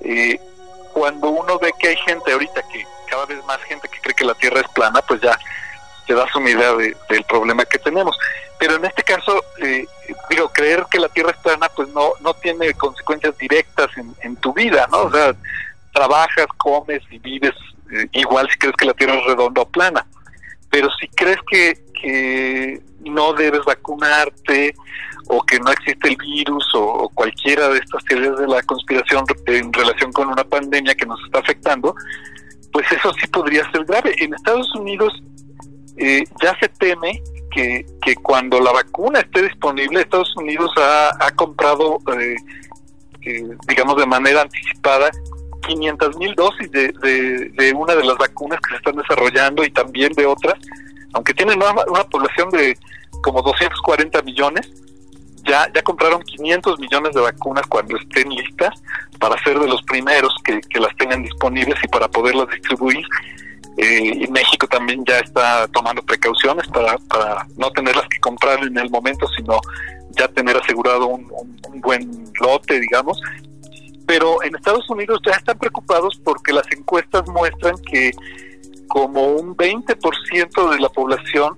Eh, cuando uno ve que hay gente ahorita que cada vez más gente que cree que la Tierra es plana, pues ya te das una idea del problema que tenemos. Pero en este caso, eh, digo, creer que la Tierra es plana, pues no, no tiene consecuencias directas en, tu vida, ¿no? O sea, trabajas, comes y vives eh, igual si crees que la Tierra es redonda o plana. Pero si crees que, que no debes vacunarte o que no existe el virus o, cualquiera de estas teorías de la conspiración en relación con una pandemia que nos está afectando, pues eso sí podría ser grave. En Estados Unidos eh, ya se teme que, que cuando la vacuna esté disponible, Estados Unidos ha, comprado, eh, eh, digamos de manera anticipada, 500 mil dosis de, de, una de las vacunas que se están desarrollando y también de otras, aunque tienen una, una población de como 240 millones, ya, ya compraron 500 millones de vacunas cuando estén listas para ser de los primeros que, las tengan disponibles y para poderlas distribuir. Eh, y México también ya está tomando precauciones para, para no tenerlas que comprar en el momento, sino ya tener asegurado un, un buen lote, digamos. Pero en Estados Unidos ya están preocupados porque las encuestas muestran que como un 20% de la población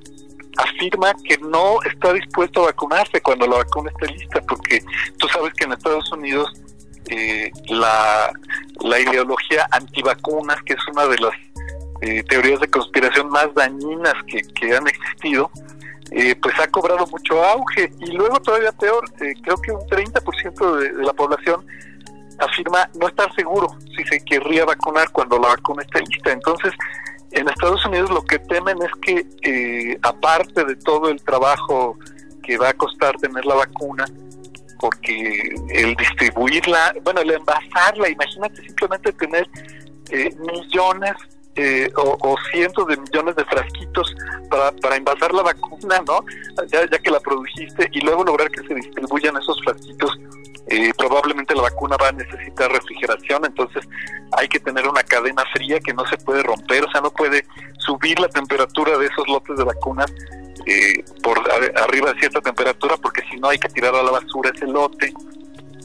afirma que no está dispuesto a vacunarse cuando la vacuna esté lista, porque tú sabes que en Estados Unidos eh, la, la ideología antivacunas, que es una de las eh, teorías de conspiración más dañinas que, que han existido, eh, pues ha cobrado mucho auge. Y luego todavía peor, creo que un 30% de, de la población afirma no estar seguro si se querría vacunar cuando la vacuna esté lista. Entonces, en Estados Unidos lo que temen es que, eh, aparte de todo el trabajo que va a costar tener la vacuna, porque el distribuirla, bueno, el envasarla, imagínate simplemente tener eh, millones eh, o, cientos de millones de frasquitos para, para envasar la vacuna, ¿no? Ya, ya que la produjiste y luego lograr que se distribuyan esos frasquitos eh, probablemente la vacuna va a necesitar refrigeración, entonces hay que tener una cadena fría que no se puede romper, o sea, no puede subir la temperatura de esos lotes de vacunas eh, por arriba de cierta temperatura, porque si no hay que tirar a la basura ese lote.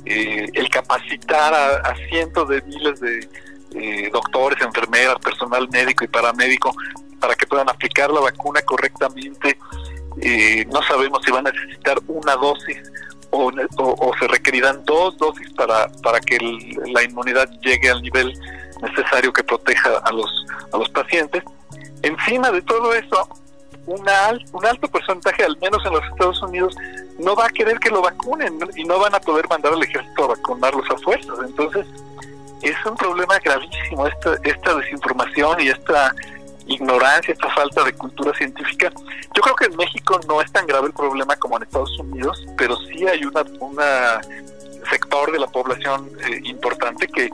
Eh, el capacitar a, cientos de miles de doctores, enfermeras, personal médico y paramédico para que puedan aplicar la vacuna correctamente. no sabemos si van a necesitar una dosis o, se requerirán dos dosis para, para que la inmunidad llegue al nivel necesario que proteja a los, a los pacientes. Encima de todo eso, una, un alto porcentaje, al menos en los Estados Unidos, no va a querer que lo vacunen y no van a poder mandar al ejército a vacunarlos a fuerzas. Entonces, es un problema gravísimo esta, esta desinformación y esta ignorancia, esta falta de cultura científica. Yo creo que en México no es tan grave el problema como en Estados Unidos, pero sí hay una, una sector de la población eh, importante que,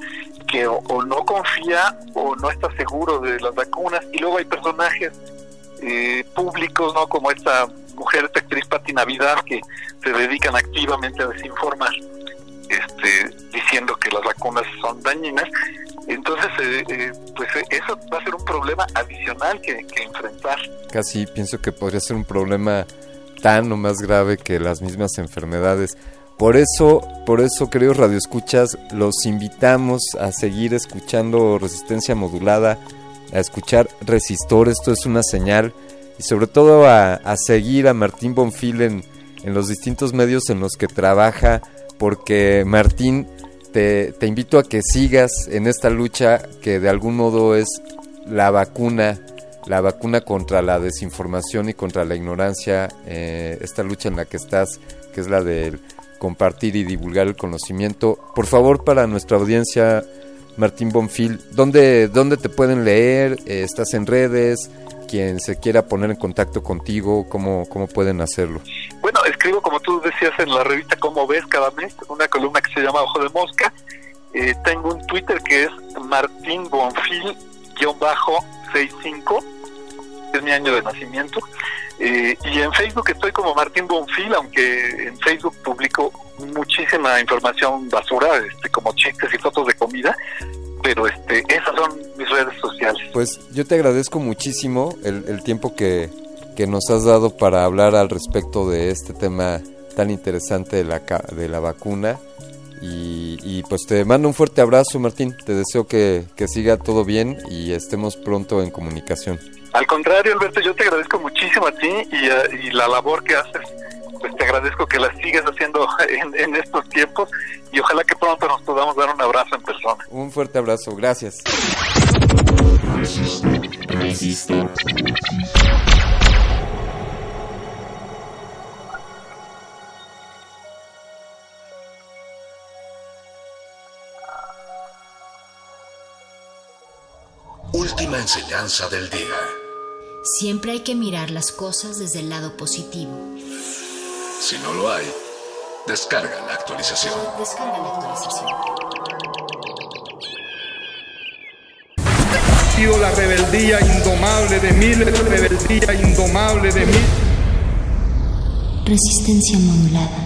que o, no confía o no está seguro de las vacunas y luego hay personajes eh, públicos, ¿no? Como esta mujer, esta actriz Pati Navidad, que se dedican activamente a desinformar, este, diciendo que las vacunas son dañinas entonces, eh, eh, pues eh, eso va a ser un problema adicional que, enfrentar. Casi pienso que podría ser un problema tan o más grave que las mismas enfermedades. Por eso, por eso, queridos radioescuchas, los invitamos a seguir escuchando Resistencia Modulada, a escuchar Resistor, esto es una señal, y sobre todo a, a seguir a Martín Bonfil en, en, los distintos medios en los que trabaja, porque Martín, te, invito a que sigas en esta lucha que de algún modo es la vacuna la vacuna contra la desinformación y contra la ignorancia, eh, esta lucha en la que estás, que es la de compartir y divulgar el conocimiento. Por favor, para nuestra audiencia, Martín Bonfil, ¿dónde, dónde te pueden leer? Eh, ¿Estás en redes? Quien se quiera poner en contacto contigo, ¿cómo, ¿cómo pueden hacerlo? Escribo, como tú decías, en la revista Como Ves cada mes, una columna que se llama Ojo de Mosca. Eh, tengo un Twitter que es Martín Bonfil-65 es mi año de nacimiento. Eh, y en Facebook estoy como Martín Bonfil, aunque en Facebook publico muchísima información basura, este, como chistes y fotos de comida, pero este, esas son mis redes sociales. Pues yo te agradezco muchísimo el tiempo que, que nos has dado para hablar al respecto de este tema tan interesante de la, de la vacuna. Y, y, pues te mando un fuerte abrazo, Martín. Te deseo que, que siga todo bien y estemos pronto en comunicación. Al contrario, Alberto, yo te agradezco muchísimo a ti y, a, y la labor que haces. Pues te agradezco que la sigas haciendo en, en, estos tiempos y ojalá que pronto nos podamos dar un abrazo en persona. Un fuerte abrazo, gracias. Última enseñanza del día. Siempre hay que mirar las cosas desde el lado positivo. Si no lo hay, descarga la actualización. Descarga la actualización. Ha sido la rebeldía indomable de miles, la rebeldía indomable de miles. Resistencia modulada.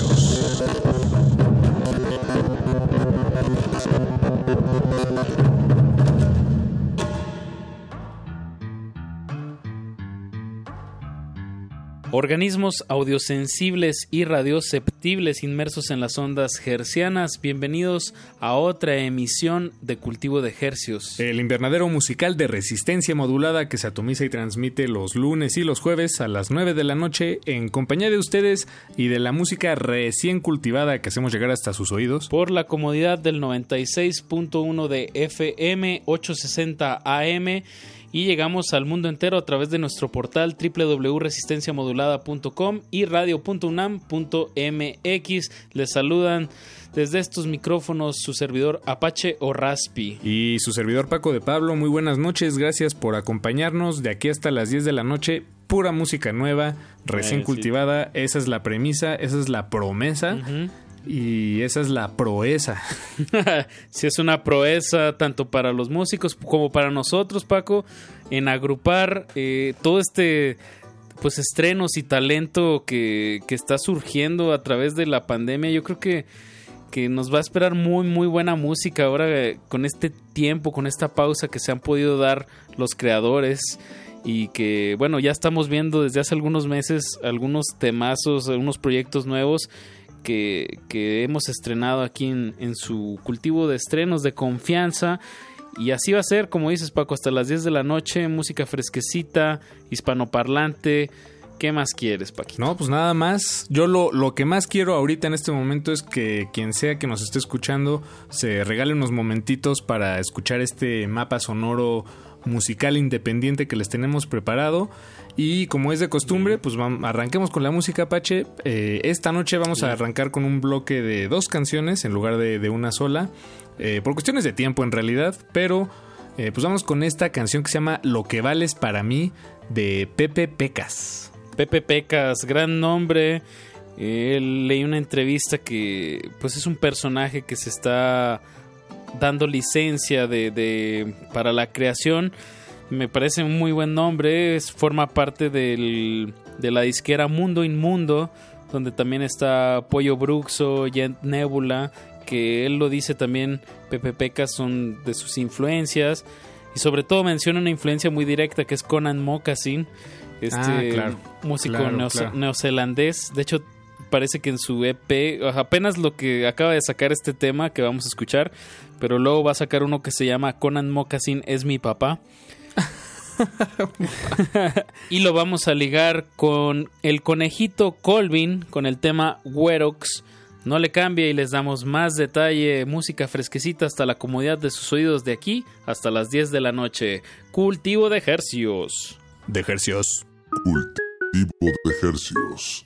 Organismos audiosensibles y radioceptibles inmersos en las ondas hercianas, bienvenidos a otra emisión de Cultivo de Hercios. El invernadero musical de resistencia modulada que se atomiza y transmite los lunes y los jueves a las 9 de la noche en compañía de ustedes y de la música recién cultivada que hacemos llegar hasta sus oídos. Por la comodidad del 96.1 de FM 860 AM y llegamos al mundo entero a través de nuestro portal www.resistenciamodulada.com y radio.unam.mx. Les saludan desde estos micrófonos su servidor Apache o Raspi. Y su servidor Paco de Pablo, muy buenas noches, gracias por acompañarnos de aquí hasta las 10 de la noche. Pura música nueva, recién Eh, sí. cultivada, esa es la premisa, esa es la promesa. Y esa es la proeza. si es una proeza tanto para los músicos como para nosotros, Paco, en agrupar eh, todo este pues estrenos y talento que, que está surgiendo a través de la pandemia. Yo creo que, que nos va a esperar muy muy buena música ahora eh, con este tiempo, con esta pausa que se han podido dar los creadores y que bueno, ya estamos viendo desde hace algunos meses algunos temazos, algunos proyectos nuevos que, que hemos estrenado aquí en, en su cultivo de estrenos de confianza. Y así va a ser, como dices Paco, hasta las 10 de la noche, música fresquecita, hispanoparlante. ¿Qué más quieres, Paquito? No, pues nada más. Yo lo, lo que más quiero ahorita en este momento es que quien sea que nos esté escuchando se regale unos momentitos para escuchar este mapa sonoro musical independiente que les tenemos preparado. Y como es de costumbre, pues arranquemos con la música Apache. Eh, esta noche vamos a arrancar con un bloque de dos canciones en lugar de, de una sola. Eh, por cuestiones de tiempo en realidad, pero eh, pues vamos con esta canción que se llama Lo que vales para mí de Pepe Pecas. Pepe Pecas, gran nombre. Leí una entrevista que pues es un personaje que se está dando licencia de, de- para la creación. Me parece un muy buen nombre. Es, forma parte del, de la disquera Mundo Inmundo, donde también está Pollo Bruxo, Jet Nebula, que él lo dice también. Pepe Pecas son de sus influencias. Y sobre todo menciona una influencia muy directa que es Conan Moccasin, este Ah, claro. músico Claro, neoze- claro. neozelandés. De hecho, parece que en su EP, apenas lo que acaba de sacar este tema que vamos a escuchar, pero luego va a sacar uno que se llama Conan Moccasin es mi papá. y lo vamos a ligar con el conejito Colvin, con el tema Werox. No le cambia y les damos más detalle, música fresquecita hasta la comodidad de sus oídos de aquí hasta las 10 de la noche. Cultivo de ejercios. De ejercios. Cultivo de ejercios.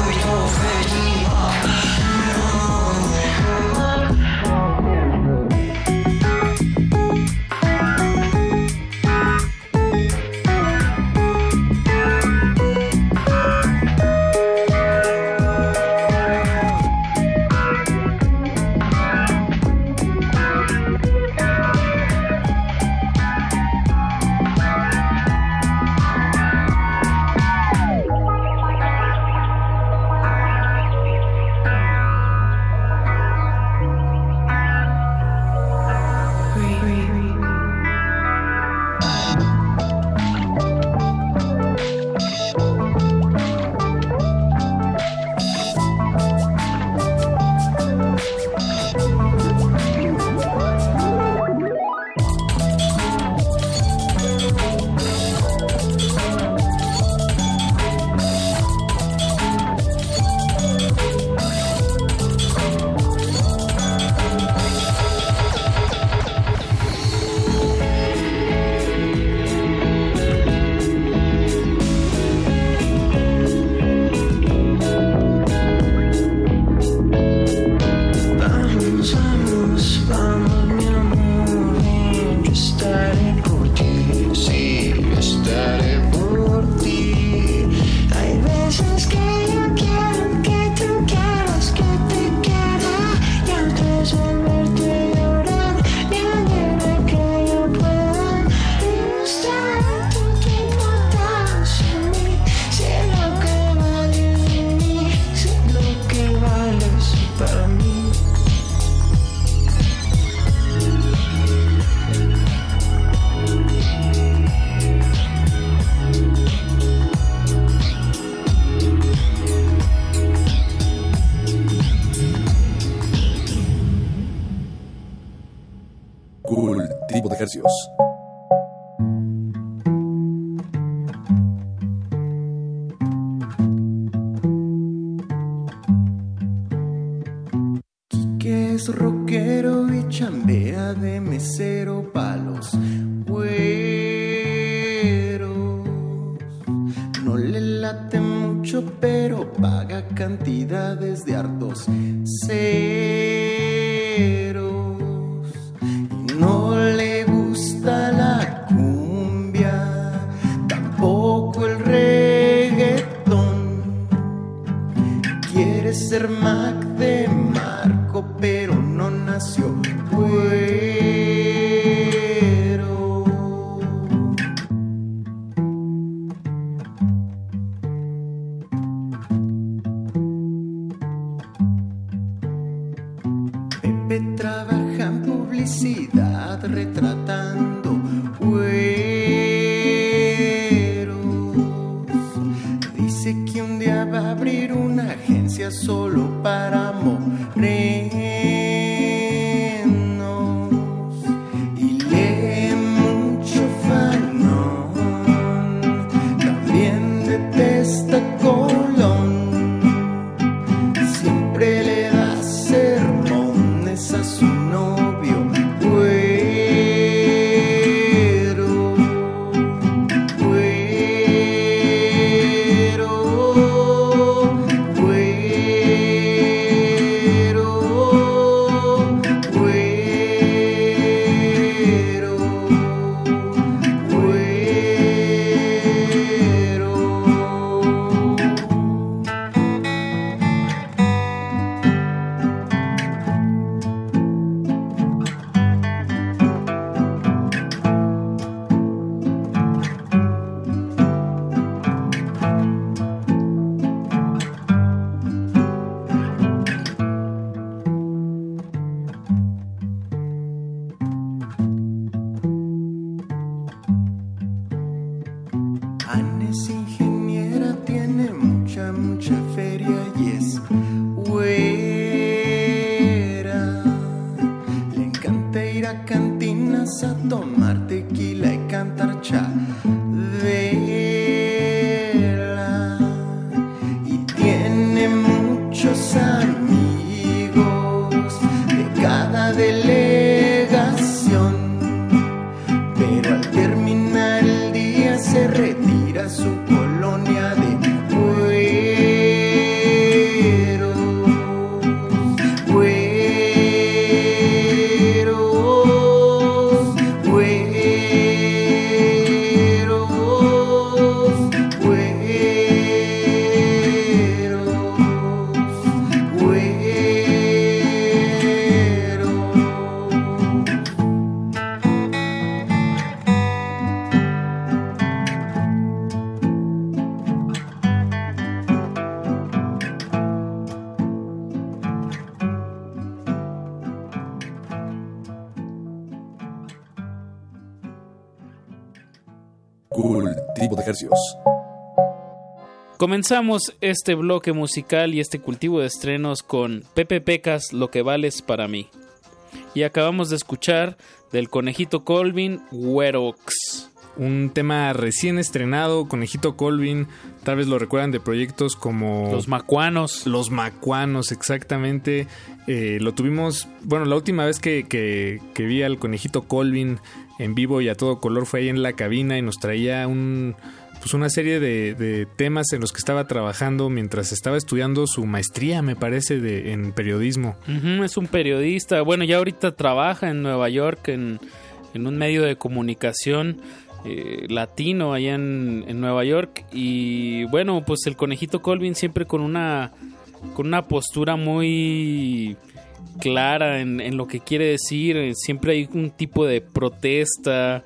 Comenzamos este bloque musical y este cultivo de estrenos con Pepe Pecas, Lo que vales para mí. Y acabamos de escuchar del conejito Colvin, Werox. Un tema recién estrenado, Conejito Colvin, tal vez lo recuerdan de proyectos como... Los Macuanos. Los Macuanos, exactamente. Eh, lo tuvimos, bueno, la última vez que, que, que vi al Conejito Colvin en vivo y a todo color fue ahí en la cabina y nos traía un, pues una serie de, temas en los que estaba trabajando mientras estaba estudiando su maestría, me parece, de, en periodismo. Ujú, es un periodista. Bueno, ya ahorita trabaja en Nueva York en, en un medio de comunicación eh, latino allá en, en Nueva York. Y bueno, pues el conejito Colvin siempre con una, con una postura muy clara en, en lo que quiere decir. Siempre hay un tipo de protesta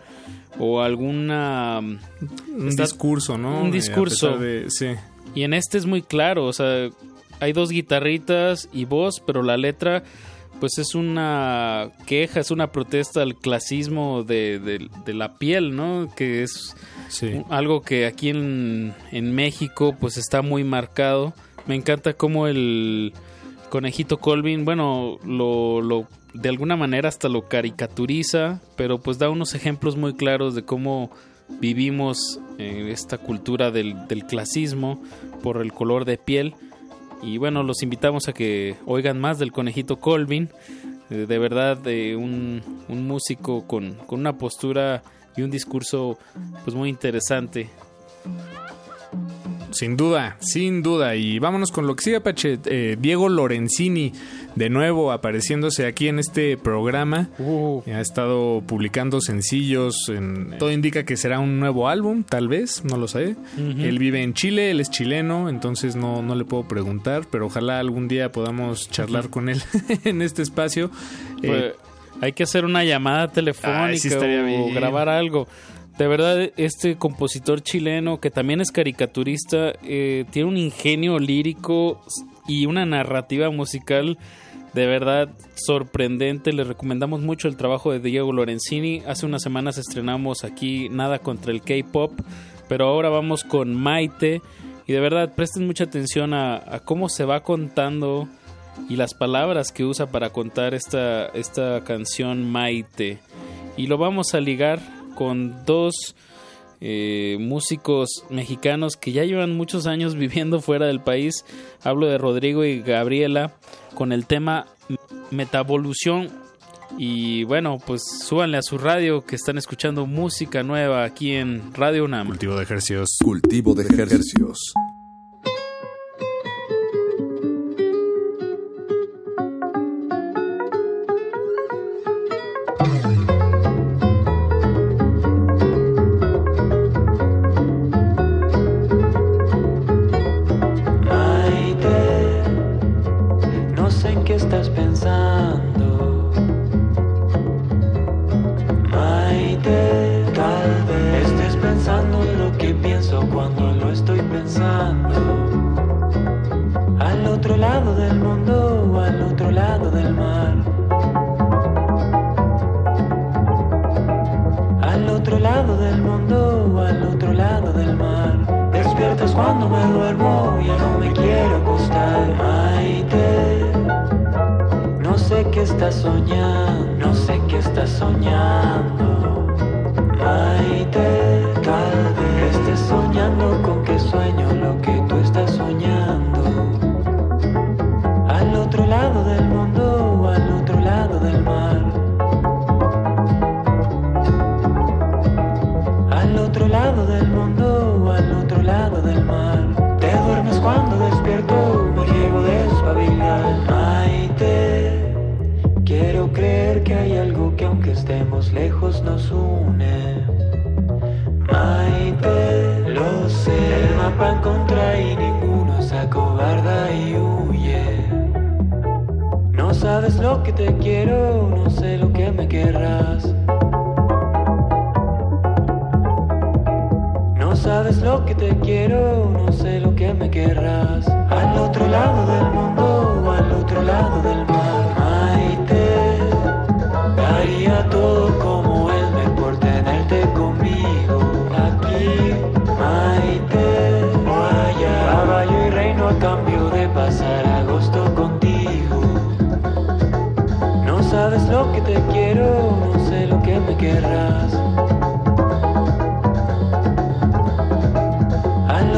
o alguna... Un está- discurso, ¿no? Un Eh, discurso. de- sí. Y en este es muy claro, o sea, hay dos guitarritas y voz, pero la letra pues es una queja, es una protesta al clasismo de, de- de la piel, ¿no? Que es Sí. algo que aquí en, en México pues está muy marcado. Me encanta cómo el conejito Colvin, bueno, lo, lo de alguna manera hasta lo caricaturiza, pero pues da unos ejemplos muy claros de cómo vivimos en esta cultura del, del clasismo por el color de piel. Y bueno, los invitamos a que oigan más del conejito Colvin. Eh, de verdad, eh, un, un músico con, con una postura y un discurso pues muy interesante. Sin duda, sin duda. Y vámonos con lo que sigue, Pache. Eh, Diego Lorenzini, de nuevo apareciéndose aquí en este programa. Ha estado publicando sencillos. En... Todo indica que será un nuevo álbum, tal vez, no lo sé. Él vive en Chile, él es chileno, entonces no, no le puedo preguntar, pero ojalá algún día podamos charlar con él en este espacio. Eh, Pues, hay que hacer una llamada telefónica Ay, sí estaría o bien. grabar algo. De verdad, este compositor chileno, que también es caricaturista, eh, tiene un ingenio lírico y una narrativa musical de verdad sorprendente. Les recomendamos mucho el trabajo de Diego Lorenzini. Hace unas semanas estrenamos aquí Nada contra el K-Pop, pero ahora vamos con Maite. Y de verdad, presten mucha atención a, a cómo se va contando y las palabras que usa para contar esta, esta canción Maite. Y lo vamos a ligar con dos eh, músicos mexicanos que ya llevan muchos años viviendo fuera del país. Hablo de Rodrigo y Gabriela con el tema Metavolución. Y bueno, pues súbanle a su radio que están escuchando música nueva aquí en Radio UNAM. Cultivo de ejercicios. Cultivo de ejercicios.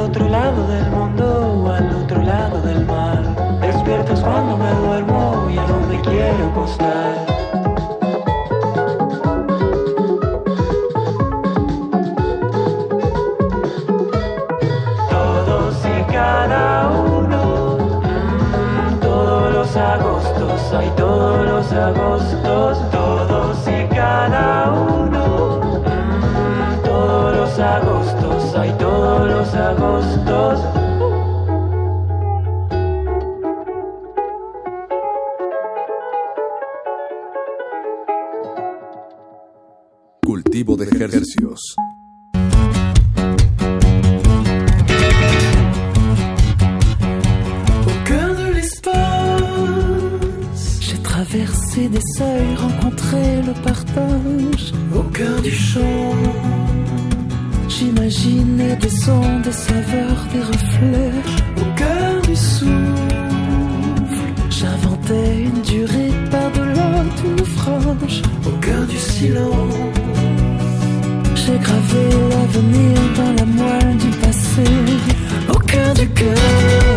Otro lado del mundo al otro lado del mar. Despiertas cuando me duermo, ya no me quiero acostar. Todos y cada uno, todos los agostos, hay todos los agostos, todos y cada uno, hay todos los agostos. Cultivo de ejercicios. Au cœur de l'espace, j'ai traversé des seuils, rencontré le partage. Au cœur du champ, j'imaginais des sons, des saveurs, des reflets. Au cœur du souffle, j'inventais une durée par-delà tout étrange au cœur du silence. J'ai gravé l'avenir dans la moelle du passé, au cœur du cœur.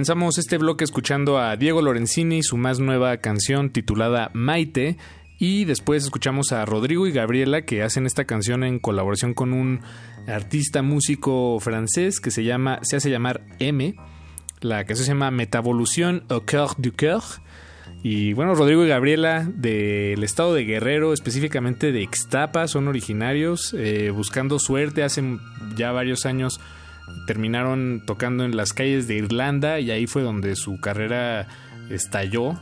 Comenzamos este bloque escuchando a Diego Lorenzini y su más nueva canción titulada Maite. Y después escuchamos a Rodrigo y Gabriela que hacen esta canción en colaboración con un artista músico francés que se llama, se hace llamar M. La canción se llama Metavolución au cœur du cœur. Y bueno, Rodrigo y Gabriela del estado de Guerrero, específicamente de Ixtapa, son originarios, eh, buscando suerte hace ya varios años terminaron tocando en las calles de Irlanda y ahí fue donde su carrera estalló,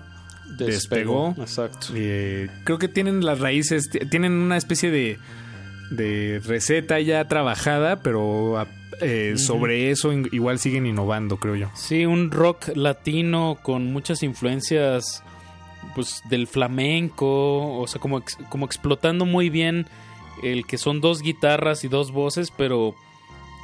despegó. Exacto. Eh, creo que tienen las raíces, tienen una especie de, de receta ya trabajada, pero a- eh, sobre eso igual siguen innovando, creo yo. Sí, un rock latino con muchas influencias pues del flamenco, o sea, como, como explotando muy bien el que son dos guitarras y dos voces, pero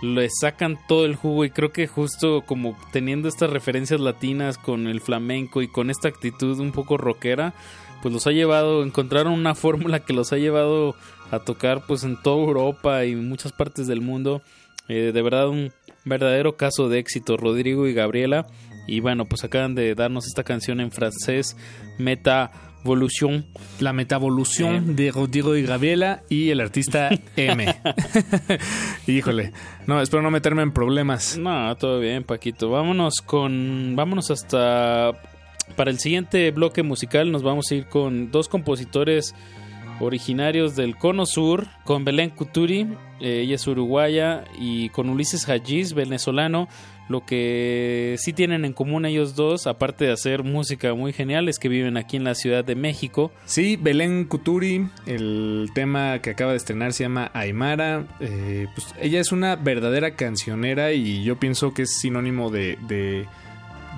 le sacan todo el jugo y creo que justo como teniendo estas referencias latinas con el flamenco y con esta actitud un poco rockera, pues los ha llevado, encontraron una fórmula que los ha llevado a tocar pues en toda Europa y en muchas partes del mundo. Eh, de verdad un verdadero caso de éxito, Rodrigo y Gabriela. Y bueno, pues acaban de darnos esta canción en francés, Metavolution. La Metavolución de Rodrigo y Gabriela y el artista M. Híjole, no, espero no meterme en problemas. No, todo bien, Paquito. Vámonos con. Vámonos hasta. Para el siguiente bloque musical, nos vamos a ir con dos compositores originarios del Cono Sur, con Belén Cuturi, eh, ella es uruguaya, y con Ulises Hajiz, venezolano. Lo que sí tienen en común ellos dos, aparte de hacer música muy genial, es que viven aquí en la Ciudad de México. Sí, Belén Cuturi, el tema que acaba de estrenar se llama Aymara. Eh, pues ella es una verdadera cancionera y yo pienso que es sinónimo de, de,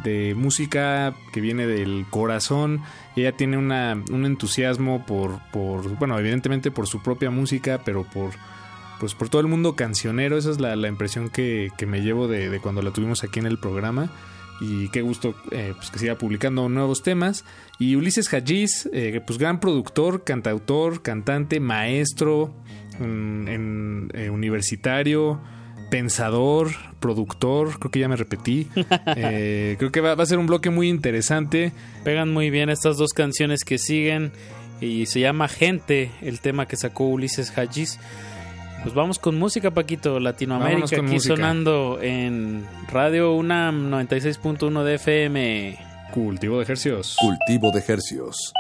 de música que viene del corazón. Ella tiene una, un entusiasmo por, por, bueno, evidentemente por su propia música, pero por, pues por todo el mundo cancionero. Esa es la, la impresión que, que me llevo de, de cuando la tuvimos aquí en el programa y qué gusto eh, pues que siga publicando nuevos temas. Y Ulises Hajiz, eh, pues gran productor, cantautor, cantante, maestro en, eh, universitario, pensador, productor, creo que ya me repetí. Eh, creo que va, va a ser un bloque muy interesante. Pegan muy bien estas dos canciones que siguen y se llama Gente, el tema que sacó Ulises Hajiz. Pues vamos con música, Paquito, Latinoamérica, aquí música. sonando en Radio UNAM 96.1 de FM. Cultivo de ejercicios. Cultivo de ejercicios.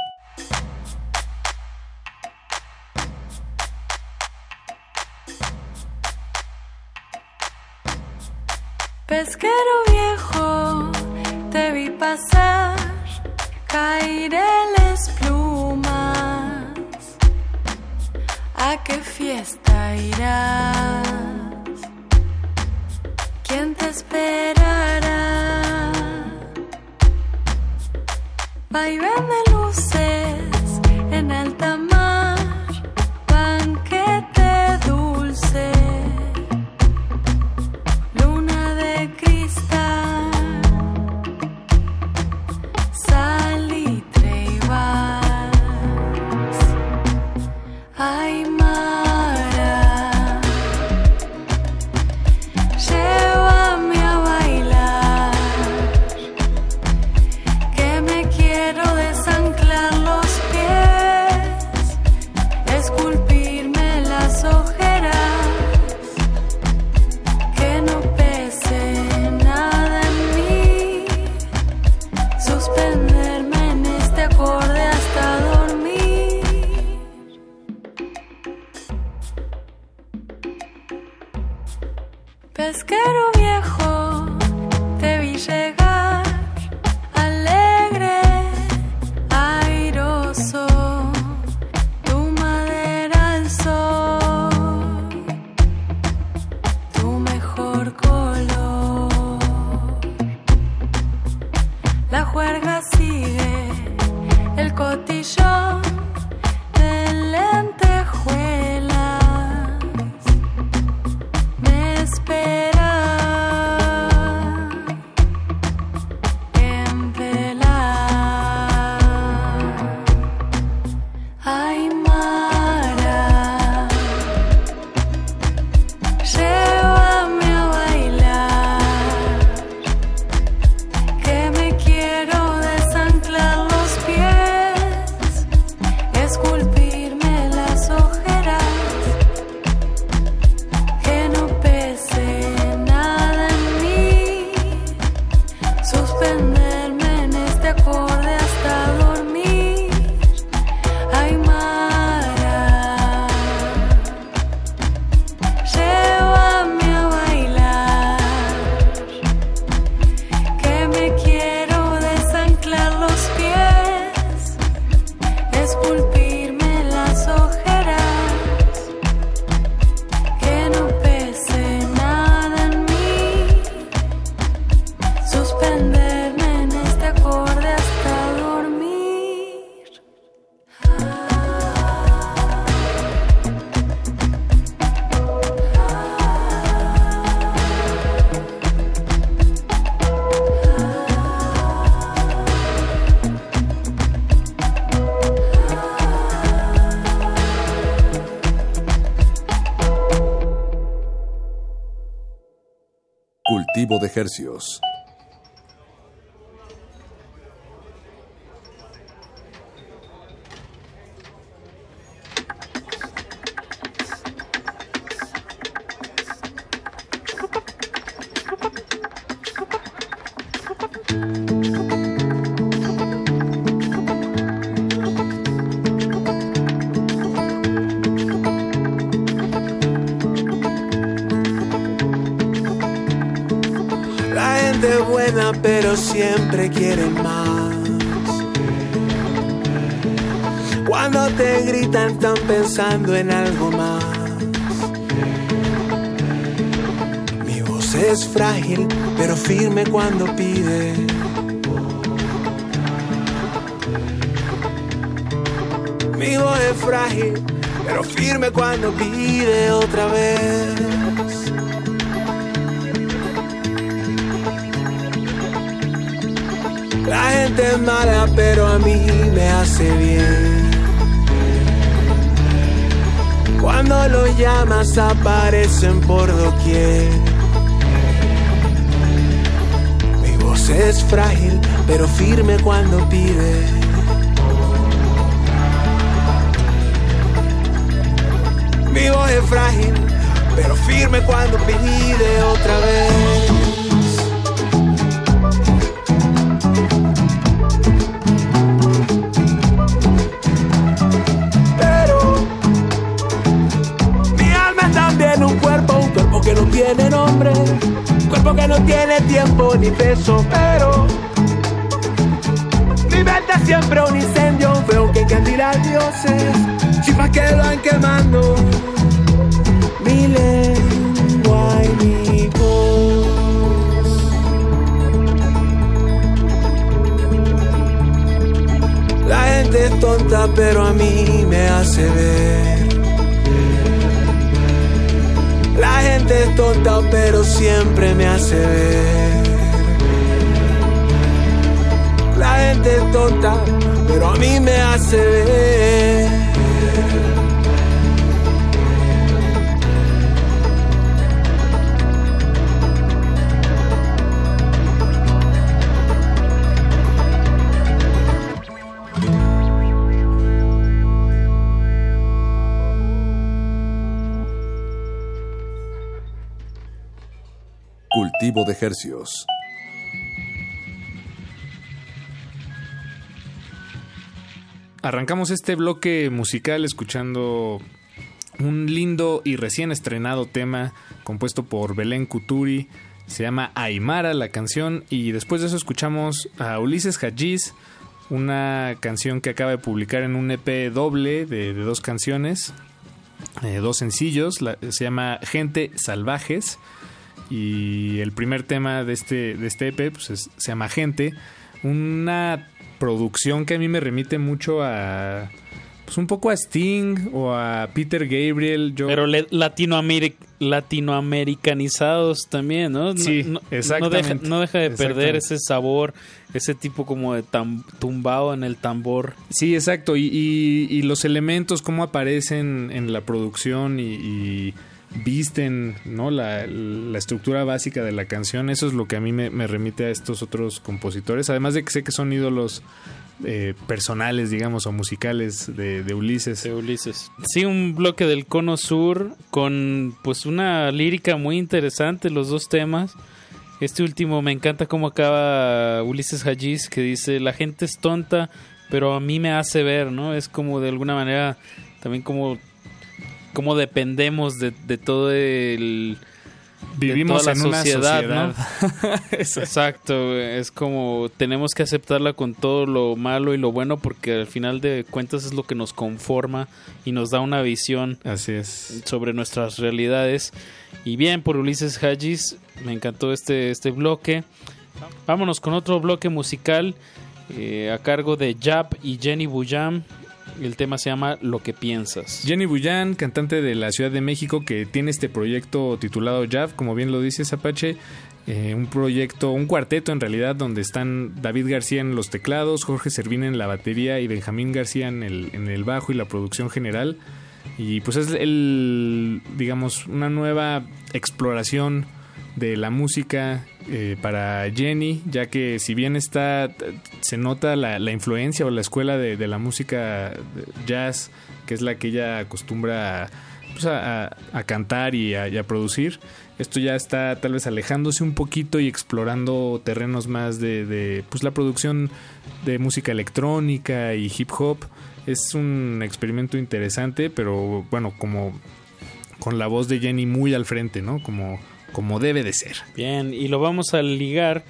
Pesquero viejo, te vi pasar, caireles plumas. ¿A qué fiesta ¿Quién te esperará? Vaivén de luces en alta mar, ejercicios. siempre quieren más. Cuando te gritan están pensando en algo más. Mi voz es frágil, pero firme cuando pide. Mi voz es frágil, pero firme cuando pide otra vez. La gente es mala, pero a mí me hace bien. Cuando los llamas aparecen por doquier. Mi voz es frágil, pero firme cuando pide. Mi voz es frágil, pero firme cuando pide otra vez. Tiene nombre, cuerpo que no tiene tiempo ni peso, pero mi es siempre un incendio, fuego que encandila a dioses, chispas que van quemando mi lengua y mi voz. La gente es tonta, pero a mí me hace ver. La gente es tonta, pero siempre me hace ver. La gente es tonta, pero a mí me hace ver. Arrancamos este bloque musical escuchando un lindo y recién estrenado tema compuesto por Belén Kuturi. Se llama Aymara la canción y después de eso escuchamos a Ulises Hajiz, una canción que acaba de publicar en un EP doble de, dos canciones, eh, dos sencillos, se llama Gente Salvajes y el primer tema de este, de este EP pues, es- se llama Gente, una producción que a mí me remite mucho a pues un poco a Sting o a Peter Gabriel. Yo, Pero latinoameric- latinoamericanizados también, ¿no? Sí, no, No deja, exactamente. no deja de perder ese sabor, ese tipo como de tam- tumbado en el tambor. Sí, exacto. Y, y- y los elementos, cómo aparecen en la producción y, y visten ¿no? la, la estructura básica de la canción, eso es lo que a mí me, remite a estos otros compositores. Además de que sé que son ídolos eh, personales, digamos, o musicales de, de Ulises. De Ulises. Sí, un bloque del Cono Sur con pues una lírica muy interesante, los dos temas. Este último me encanta cómo acaba Ulises Hajiz, que dice, la gente es tonta, pero a mí me hace ver, ¿no? Es como de alguna manera también como, como dependemos de, de todo el... de Vivimos toda la en una sociedad, sociedad. ¿no? Exacto, es como tenemos que aceptarla con todo lo malo y lo bueno porque al final de cuentas es lo que nos conforma y nos da una visión Así es. sobre nuestras realidades. Y bien, por Ulises Hajiz, me encantó este, este bloque. Vámonos con otro bloque musical eh, a cargo de Jap y Jenny Buyam. El tema se llama Lo que piensas. Jenny Bullán, cantante de la Ciudad de México, que tiene este proyecto titulado Jav, como bien lo dice Apache. eh, un proyecto, un cuarteto en realidad, donde están David García en los teclados, Jorge Servín en la batería y Benjamín García en el, en el bajo y la producción general. Y pues es el, digamos, una nueva exploración de la música eh, para Jenny, ya que si bien está, se nota la, la influencia o la escuela de, de la música jazz, que es la que ella acostumbra a, pues, a- a cantar y a, y a producir, esto ya está tal vez alejándose un poquito y explorando terrenos más de, de, pues la producción de música electrónica y hip hop. Es un experimento interesante, pero bueno, como con la voz de Jenny muy al frente, ¿no? Como, como debe de ser. Bien, y lo vamos a ligar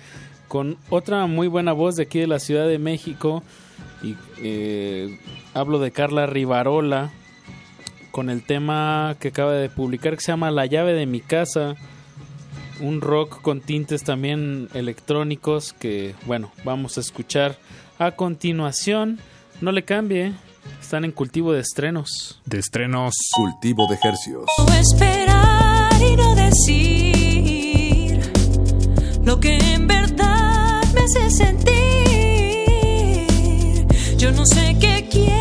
con otra muy buena voz de aquí de la Ciudad de México. Y eh, hablo de Carla Rivarola con el tema que acaba de publicar que se llama La llave de mi casa. Un rock con tintes también electrónicos que, bueno, vamos a escuchar a continuación. No le cambie, están en cultivo de estrenos. De estrenos. Cultivo de ejercios. O esperar y no decir lo que en verdad me hace sentir. Yo no sé qué quiero.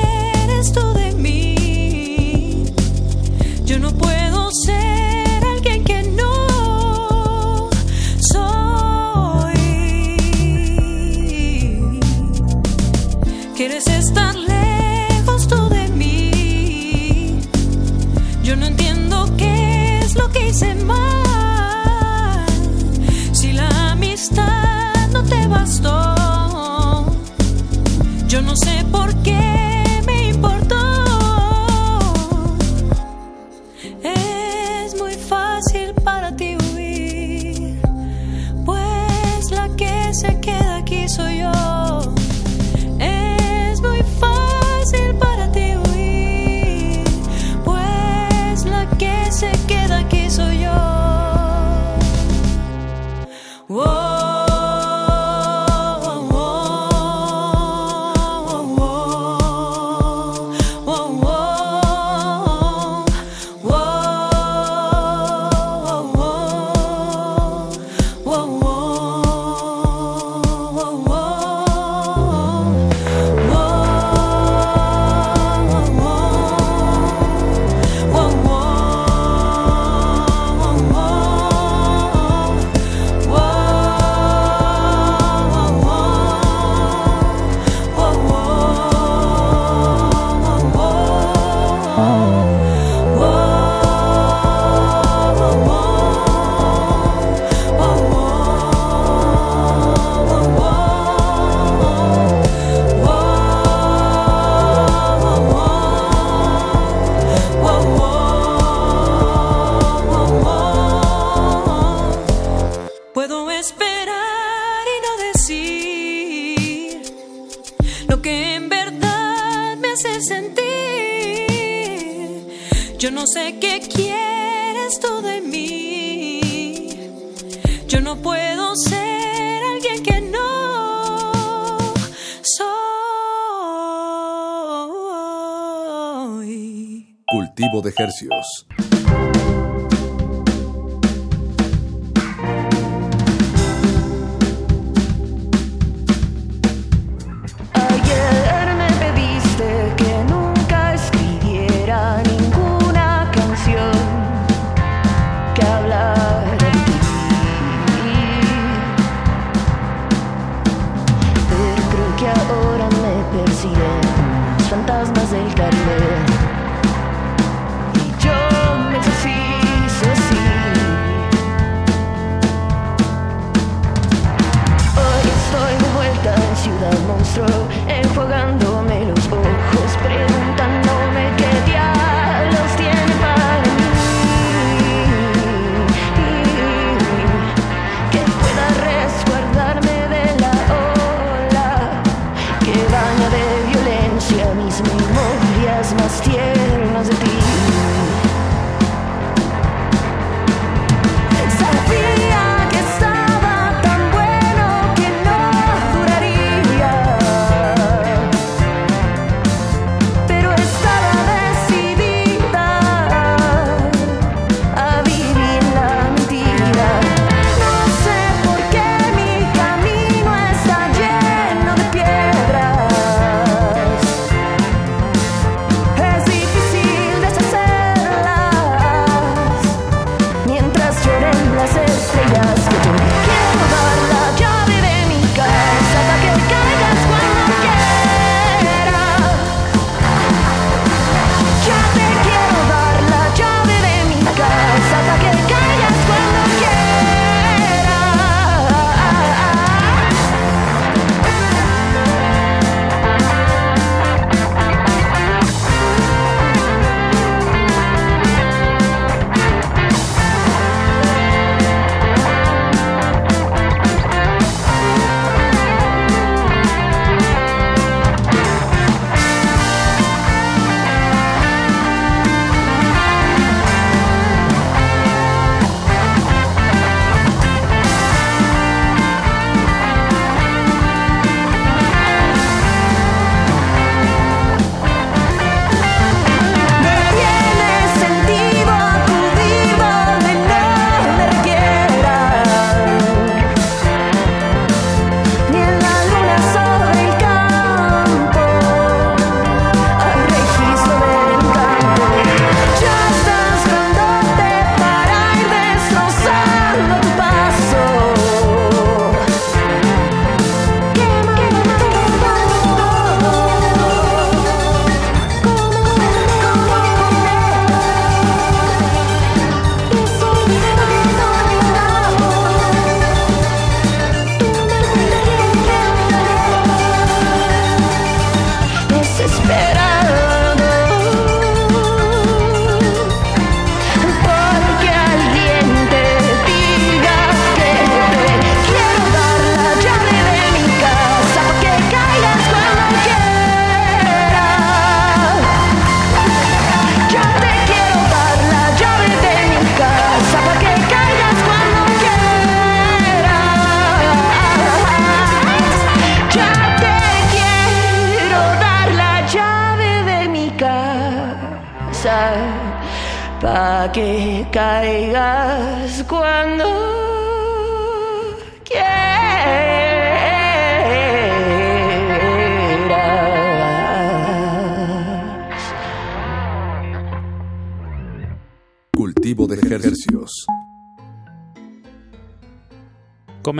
de hercios.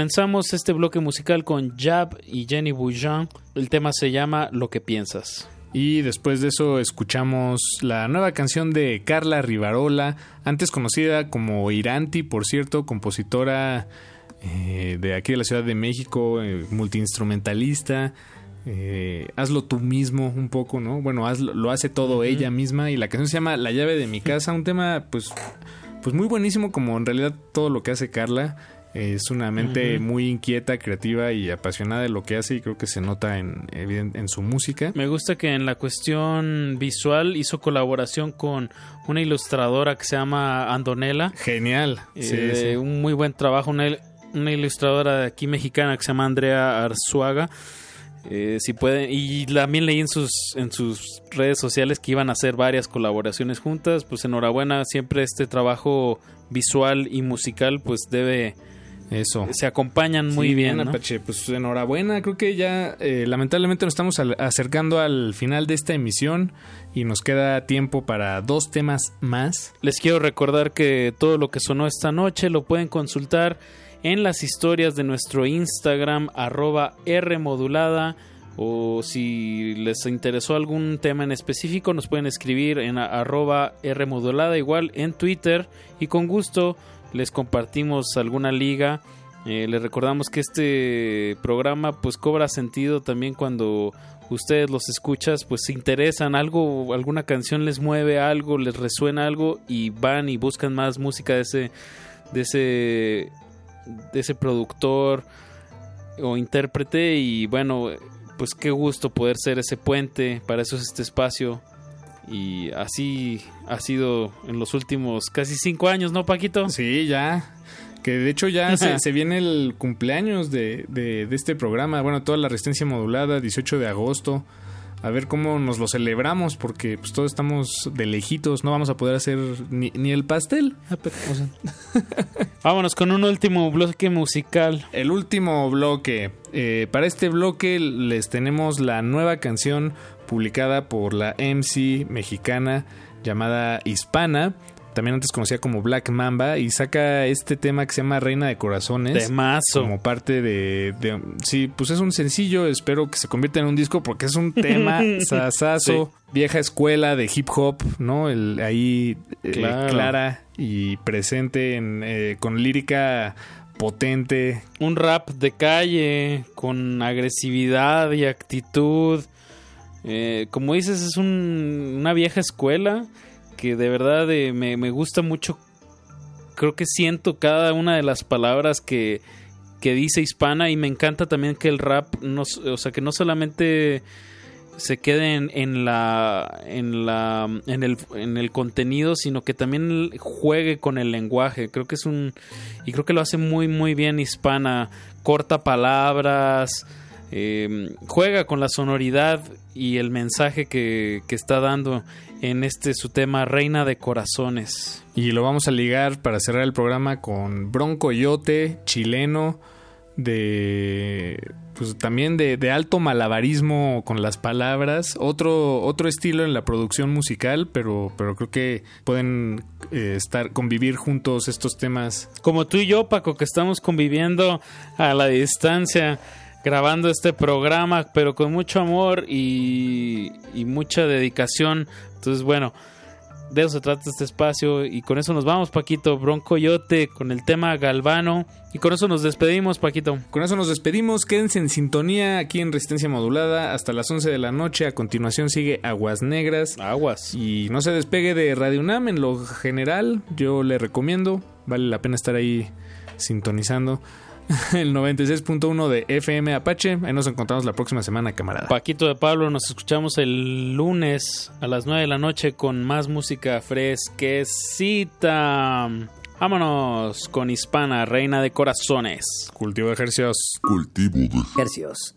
Comenzamos este bloque musical con Jab y Jenny Bouillon. El tema se llama Lo que piensas. Y después de eso escuchamos la nueva canción de Carla Rivarola, antes conocida como Iranti, por cierto, compositora eh, de aquí de la Ciudad de México, eh, multiinstrumentalista. eh, hazlo tú mismo un poco, ¿no? Bueno, hazlo- lo hace todo ella misma y la canción se llama La llave de mi casa, un tema pues, pues muy buenísimo como en realidad todo lo que hace Carla. Es una mente muy inquieta, creativa y apasionada de lo que hace y creo que se nota en, en su música. Me gusta que en la cuestión visual hizo colaboración con una ilustradora que se llama Andonela. Genial. Eh, Sí, de sí. Un muy buen trabajo. Una, una ilustradora de aquí mexicana que se llama Andrea Arzuaga. Eh, si pueden, y también leí en sus, en sus redes sociales que iban a hacer varias colaboraciones juntas. Pues enhorabuena, siempre este trabajo visual y musical pues debe... Eso. Se acompañan muy Sí, bien. ¿no? Apache. Pues enhorabuena. Creo que ya eh, lamentablemente nos estamos al- acercando al final de esta emisión y nos queda tiempo para dos temas más. Les quiero recordar que todo lo que sonó esta noche lo pueden consultar en las historias de nuestro Instagram arroba Rmodulada o si les interesó algún tema en específico nos pueden escribir en arroba Rmodulada igual en Twitter y con gusto les compartimos alguna liga. Eh, les recordamos que este programa pues cobra sentido también cuando ustedes los escuchas pues se interesan algo alguna canción les mueve algo les resuena algo y van y buscan más música de ese de ese de ese productor o intérprete y bueno pues qué gusto poder ser ese puente para eso es este espacio y así ha sido en los últimos casi cinco años no Paquito Sí, ya. Que de hecho ya se, se viene el cumpleaños de, de- de este programa. Bueno, toda la resistencia modulada, 18 de agosto. A ver cómo nos lo celebramos, porque pues todos estamos de lejitos. No vamos a poder hacer ni, ni el pastel. Ah, vámonos con un último bloque musical El último bloque. Eh, para este bloque les tenemos la nueva canción publicada por la MC mexicana llamada Hispana. También antes conocida como Black Mamba. Y saca este tema que se llama Reina de Corazones. Temazo. Como parte de, de- Sí, pues es un sencillo. Espero que se convierta en un disco porque es un tema sasazo. Vieja escuela de hip hop, ¿no? El, ahí eh, clara y presente en, eh, con lírica potente, un rap de calle con agresividad y actitud. Eh, como dices, es un- una vieja escuela que de verdad eh, me, me gusta mucho. Creo que siento cada una de las palabras que, que dice hispana y me encanta también que el rap, no, o sea, que no solamente se quede en, en la en la en el, en el contenido sino que también juegue con el lenguaje creo que es un y creo que lo hace muy muy bien hispana corta palabras eh, juega con la sonoridad y el mensaje que, que está dando en este su tema Reina de Corazones. Y lo vamos a ligar para cerrar el programa con Bronco Yote, chileno, de pues también de, de alto malabarismo con las palabras, otro, otro estilo en la producción musical, pero, pero creo que pueden eh, estar, convivir juntos estos temas. como tú y yo Paco que estamos conviviendo a la distancia grabando este programa pero con mucho amor y, y mucha dedicación. Entonces bueno de eso se trata este espacio y con eso nos vamos Paquito. Bronco Yote con el tema Galvano. Y con eso nos despedimos Paquito. Con eso nos despedimos, quédense en sintonía aquí en Resistencia Modulada hasta las 11 de la noche, a continuación sigue Aguas Negras. Aguas. Y no se despegue de Radio UNAM en lo general, yo le recomiendo, vale la pena estar ahí sintonizando. El 96.1 de FM Apache. Ahí nos encontramos la próxima semana, camarada. Paquito de Pablo, nos escuchamos el lunes a las 9 de la noche con más música fresquecita. Vámonos con Hispana, Reina de Corazones. Cultivo de ejercicios. Cultivo de Ejercicios.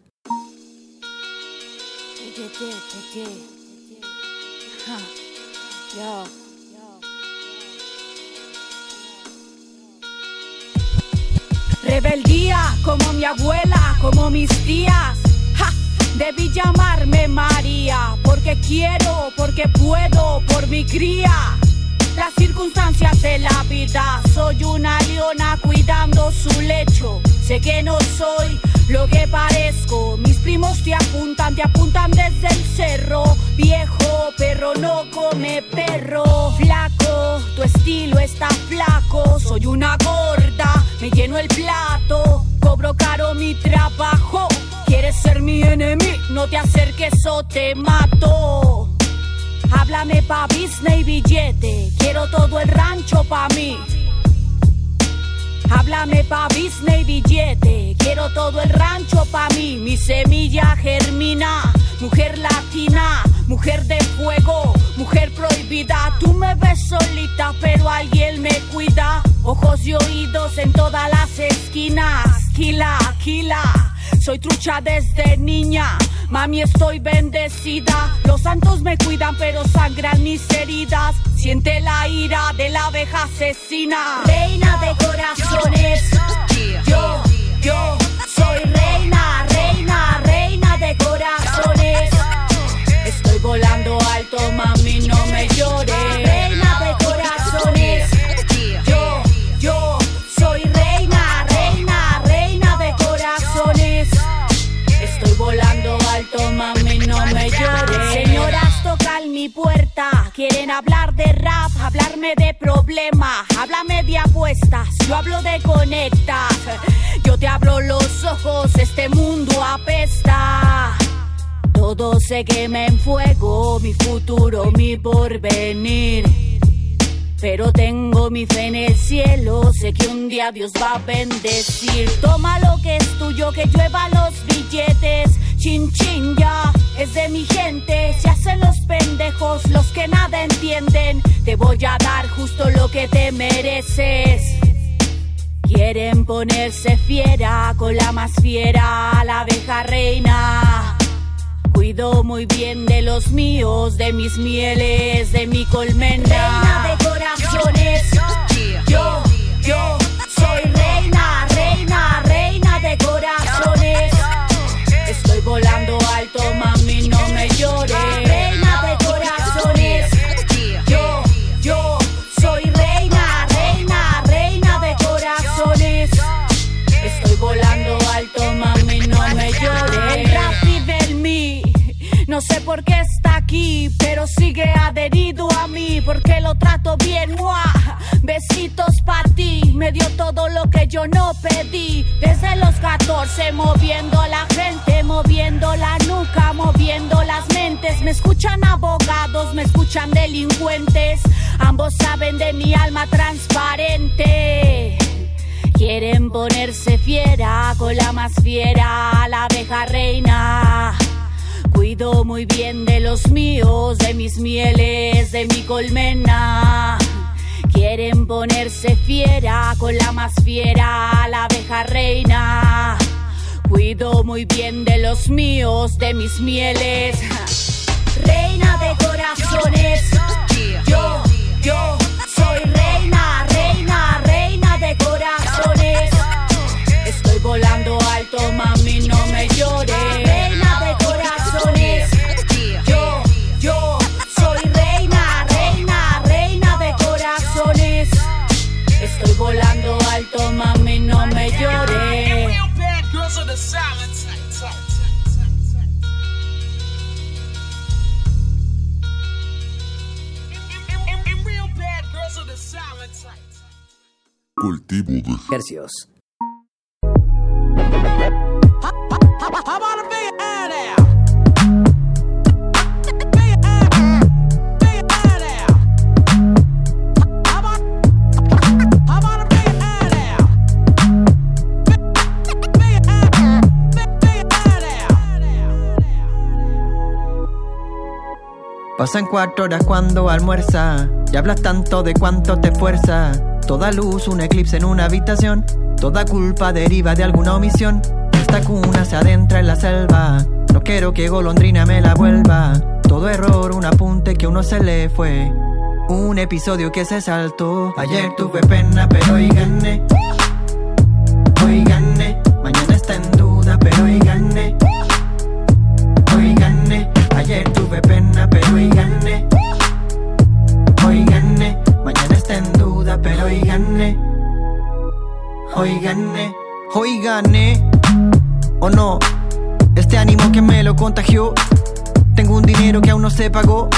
Rebeldía como mi abuela, como mis tías. Ja, debí llamarme María, porque quiero, porque puedo, por mi cría. Las circunstancias de la vida, soy una leona cuidando su lecho. Sé que no soy lo que parezco. Mis primos te apuntan, te apuntan desde el cerro. Viejo perro no come perro. Flaco, tu estilo está flaco. Soy una gorda, me lleno el plato. Cobro caro mi trabajo. Quieres ser mi enemigo, no te acerques o te mato. Háblame pa' business y billete, quiero todo el rancho pa' mí. Háblame pa' business y billete, quiero todo el rancho pa' mí. Mi semilla germina, mujer latina, mujer de fuego, mujer prohibida. Tú me ves solita, pero alguien me cuida. Ojos y oídos en todas las esquinas. Kila, kila. Soy trucha desde niña, mami estoy bendecida. Los santos me cuidan pero sangran mis heridas. Siente la ira de la abeja asesina. Reina de corazones, yo, yo soy reina, reina, reina de corazones. Volando alto, mami, no me llores. Reina de corazones, yo, yo soy reina, reina, reina de corazones. Estoy volando alto, mami, no me llores. Señoras, tocan mi puerta. Quieren hablar de rap, hablarme de problemas. Háblame de apuestas, yo hablo de conectas. Yo te abro los ojos, este mundo apesta. Todo se quema en fuego, mi futuro, mi porvenir. Pero tengo mi fe en el cielo, sé que un día Dios va a bendecir. Toma lo que es tuyo, que llueva los billetes. Chin chin ya, es de mi gente. Se hacen los pendejos, los que nada entienden. Te voy a dar justo lo que te mereces. Quieren ponerse fiera con la más fiera, la abeja reina. Cuido muy bien de los míos, de mis mieles, de mi colmena. Reina de corazones, yo, yo soy reina, reina, reina de corazones. Estoy volando alto, mami, no me llores. No sé por qué está aquí, pero sigue adherido a mí, porque lo trato bien, ¡mua! Besitos para ti, me dio todo lo que yo no pedí. Desde los 14, moviendo la gente, moviendo la nuca, moviendo las mentes. Me escuchan abogados, me escuchan delincuentes. Ambos saben de mi alma transparente. Quieren ponerse fiera con la más fiera, la abeja reina. Cuido muy bien de los míos, de mis mieles, de mi colmena. Quieren ponerse fiera con la más fiera, la abeja reina. Cuido muy bien de los míos, de mis mieles. Cultivo de Hercios. Pasan cuatro horas cuando almuerza y hablas tanto de cuánto te esfuerza. Toda luz, un eclipse en una habitación. Toda culpa deriva de alguna omisión. Esta cuna se adentra en la selva. No quiero que golondrina me la vuelva. Todo error, un apunte que uno se le fue. Un episodio que se saltó. Ayer tuve pena, pero hoy gané. Hoy gané, Hoy gané, hoy gané. ¿O no? Este ánimo que me lo contagió. Tengo un dinero que aún no se pagó.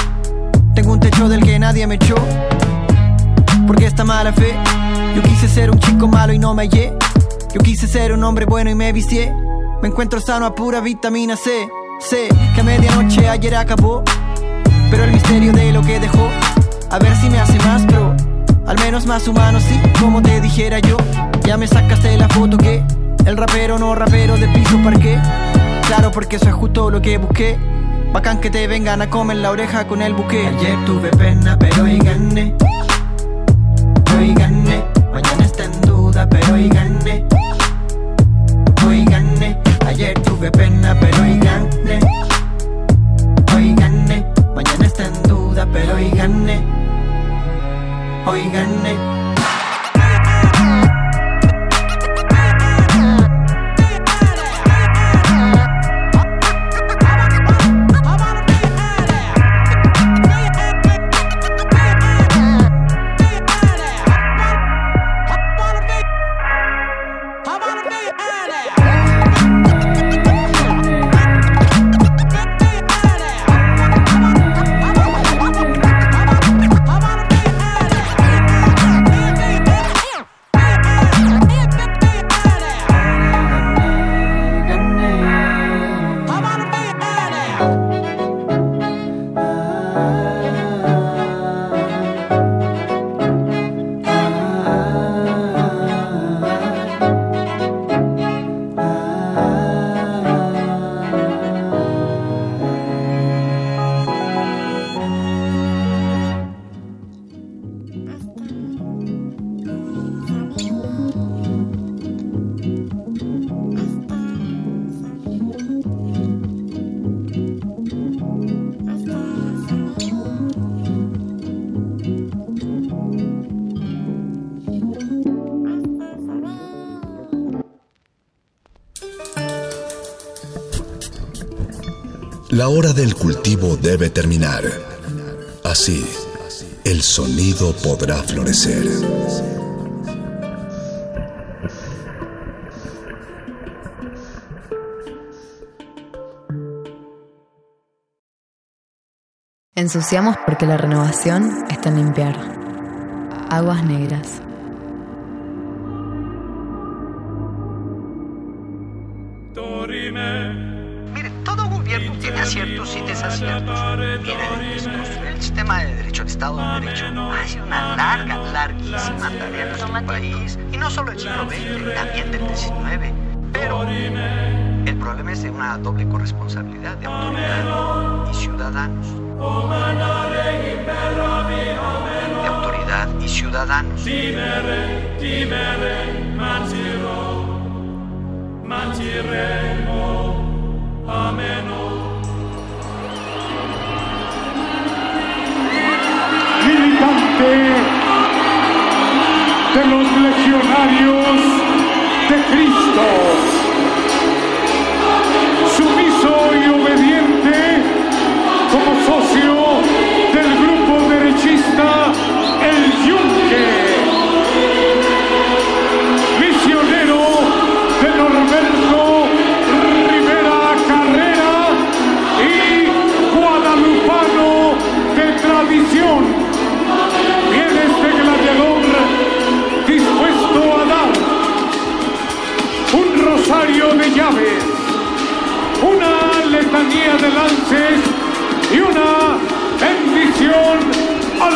Tengo un techo del que nadie me echó. Porque esta mala fe. Yo quise ser un chico malo y no me hallé. Yo quise ser un hombre bueno y me vicié. Me encuentro sano a pura vitamina C. Sé que a medianoche ayer acabó. Pero el misterio de lo que dejó. A ver si me hace más pro. Al menos más humano, sí, como te dijera yo. Ya me sacaste la foto que el rapero no rapero del piso parqué. Claro, porque eso es justo lo que busqué. Bacán que te vengan a comer la oreja con el buque. Ayer tuve pena, pero hoy gané. Hoy gané, mañana está en duda, pero hoy gané. Hoy gané, ayer tuve pena, pero hoy gané. Hoy gané, mañana está en duda, pero hoy gané. Hoy gané. Hora del cultivo debe terminar. Así, el sonido podrá florecer. Ensuciamos porque la renovación está en limpiar. Aguas negras. De derecho, el Estado de Derecho, ha sido una larga, larguísima tarea en nuestro país. Y no solo del siglo XX, también del XIX. Pero el problema es de una doble corresponsabilidad de autoridad y ciudadanos. De autoridad y ciudadanos. militante de los legionarios de Cristo,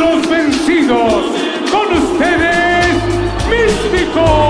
los vencidos. Con ustedes, místico.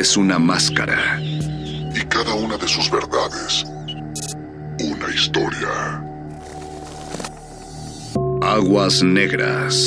es una máscara. Y cada una de sus verdades, una historia. Aguas negras.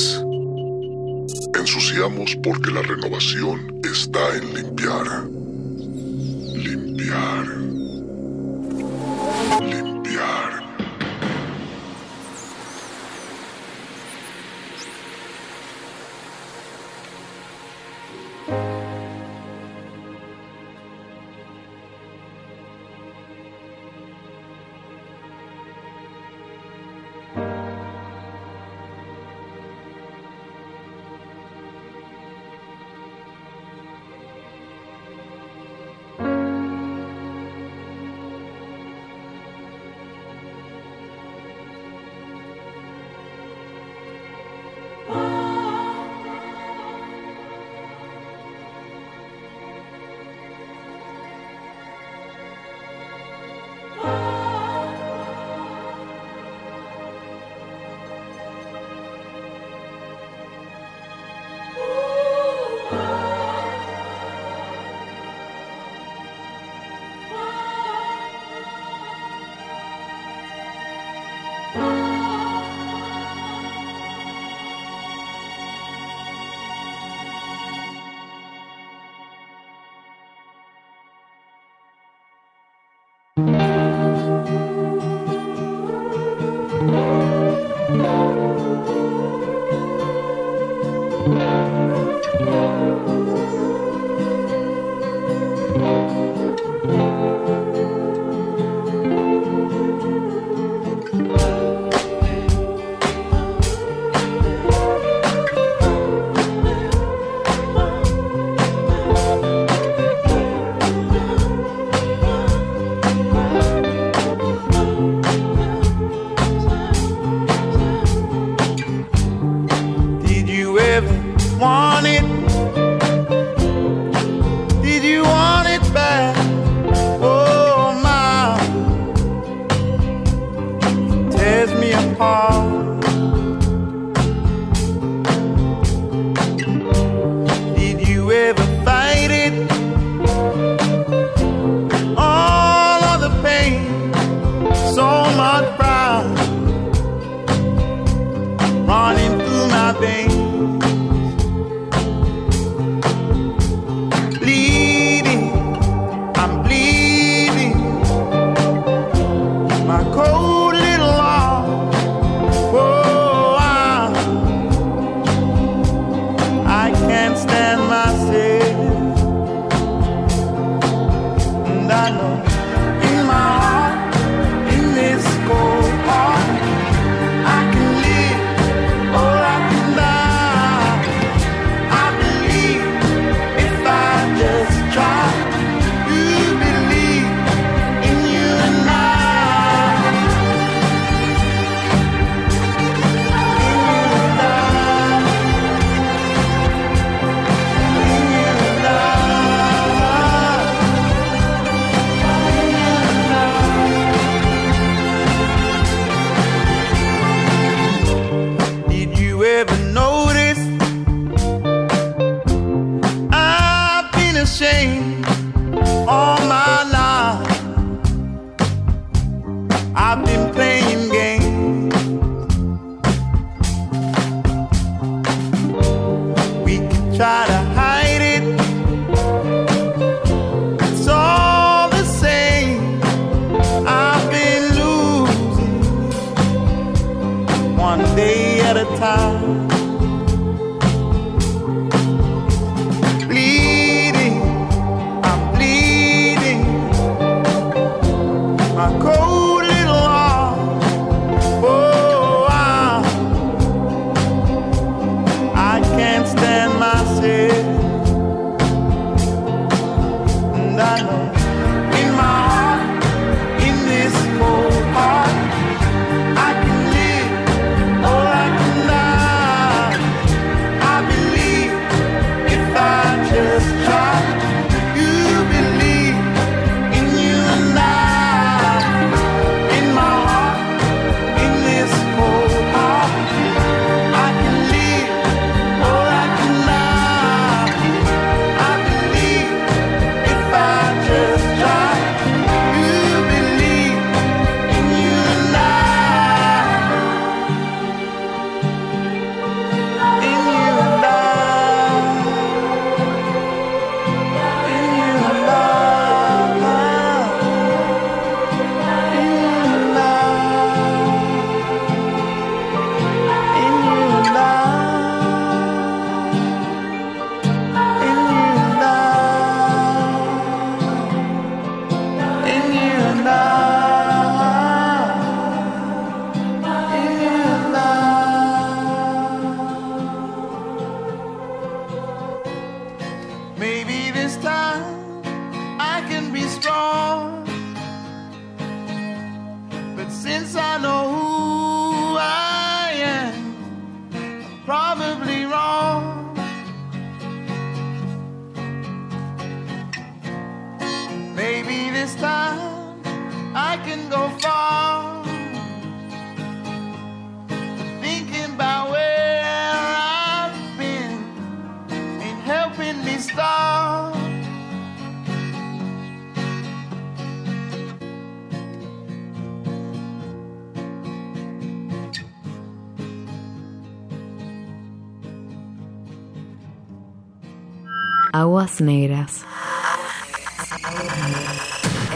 negras.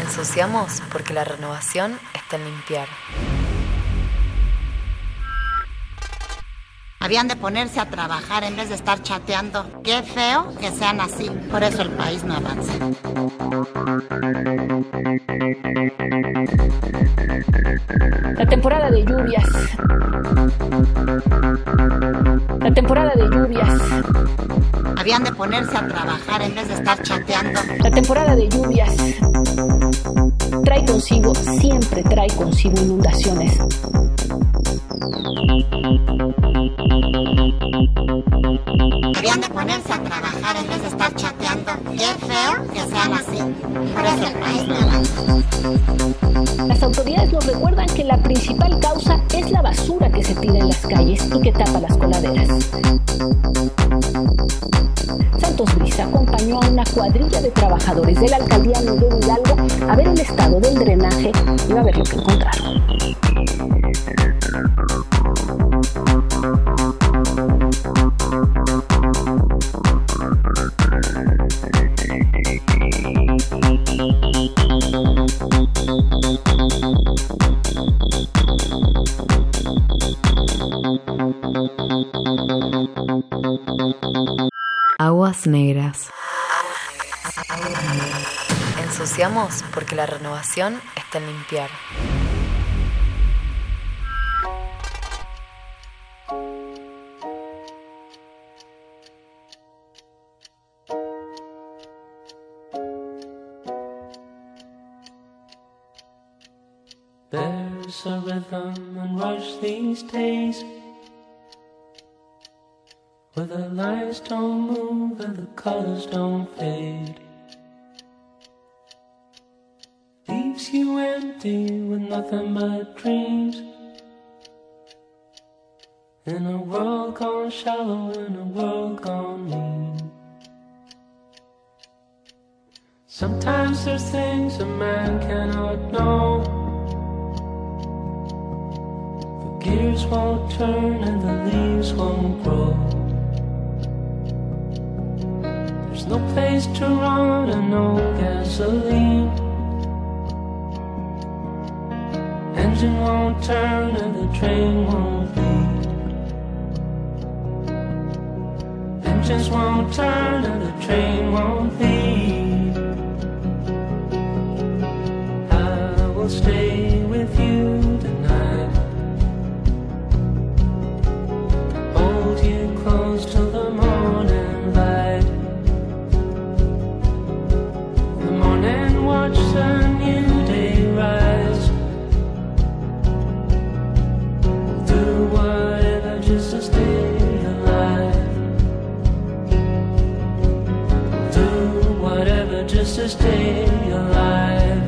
Ensuciamos porque la renovación está en limpiar. Habían de ponerse a trabajar en vez de estar chateando. Qué feo que sean así. Por eso el país no avanza. La temporada de lluvias. La temporada de lluvias habían de ponerse a trabajar en vez de estar chateando. La temporada de lluvias trae consigo, siempre trae consigo inundaciones. Habían de ponerse a trabajar en vez de estar chateando. Qué feo que sean así. Pero es el país porque la renovación está en limpiar. There's a rhythm and rush these days Where the lights don't move and the colors don't fade Leaves you empty with nothing but dreams. In a world gone shallow, in a world gone mean. Sometimes there's things a man cannot know. The gears won't turn and the leaves won't grow. There's no place to run and no gasoline. Engine won't turn and the train won't leave. Engines won't turn and the train won't leave. I will stay with you to stay alive.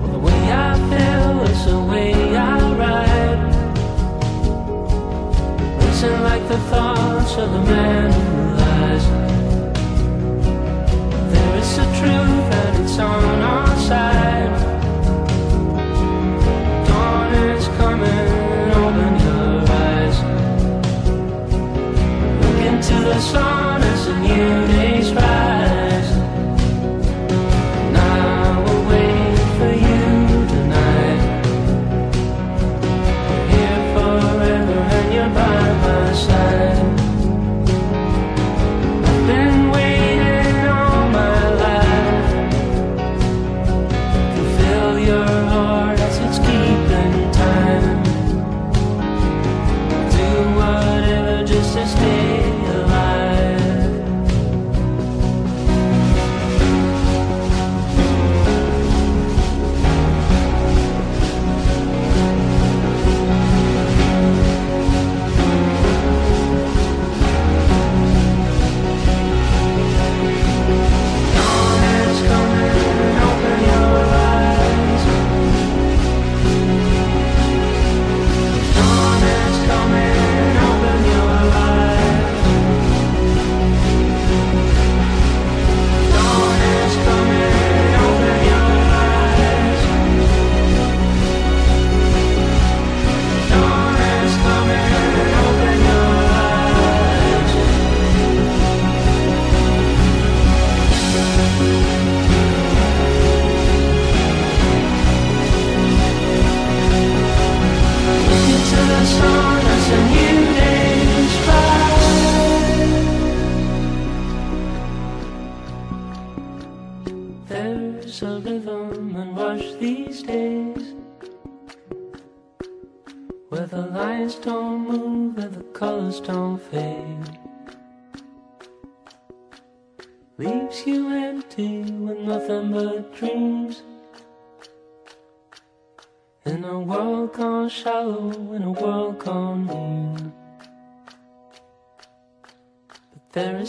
Well, The way I feel is the way I ride. Listen like the thoughts of the man who lies. There is a truth and it's on our side. Dawn is coming, open your eyes. Look into the sun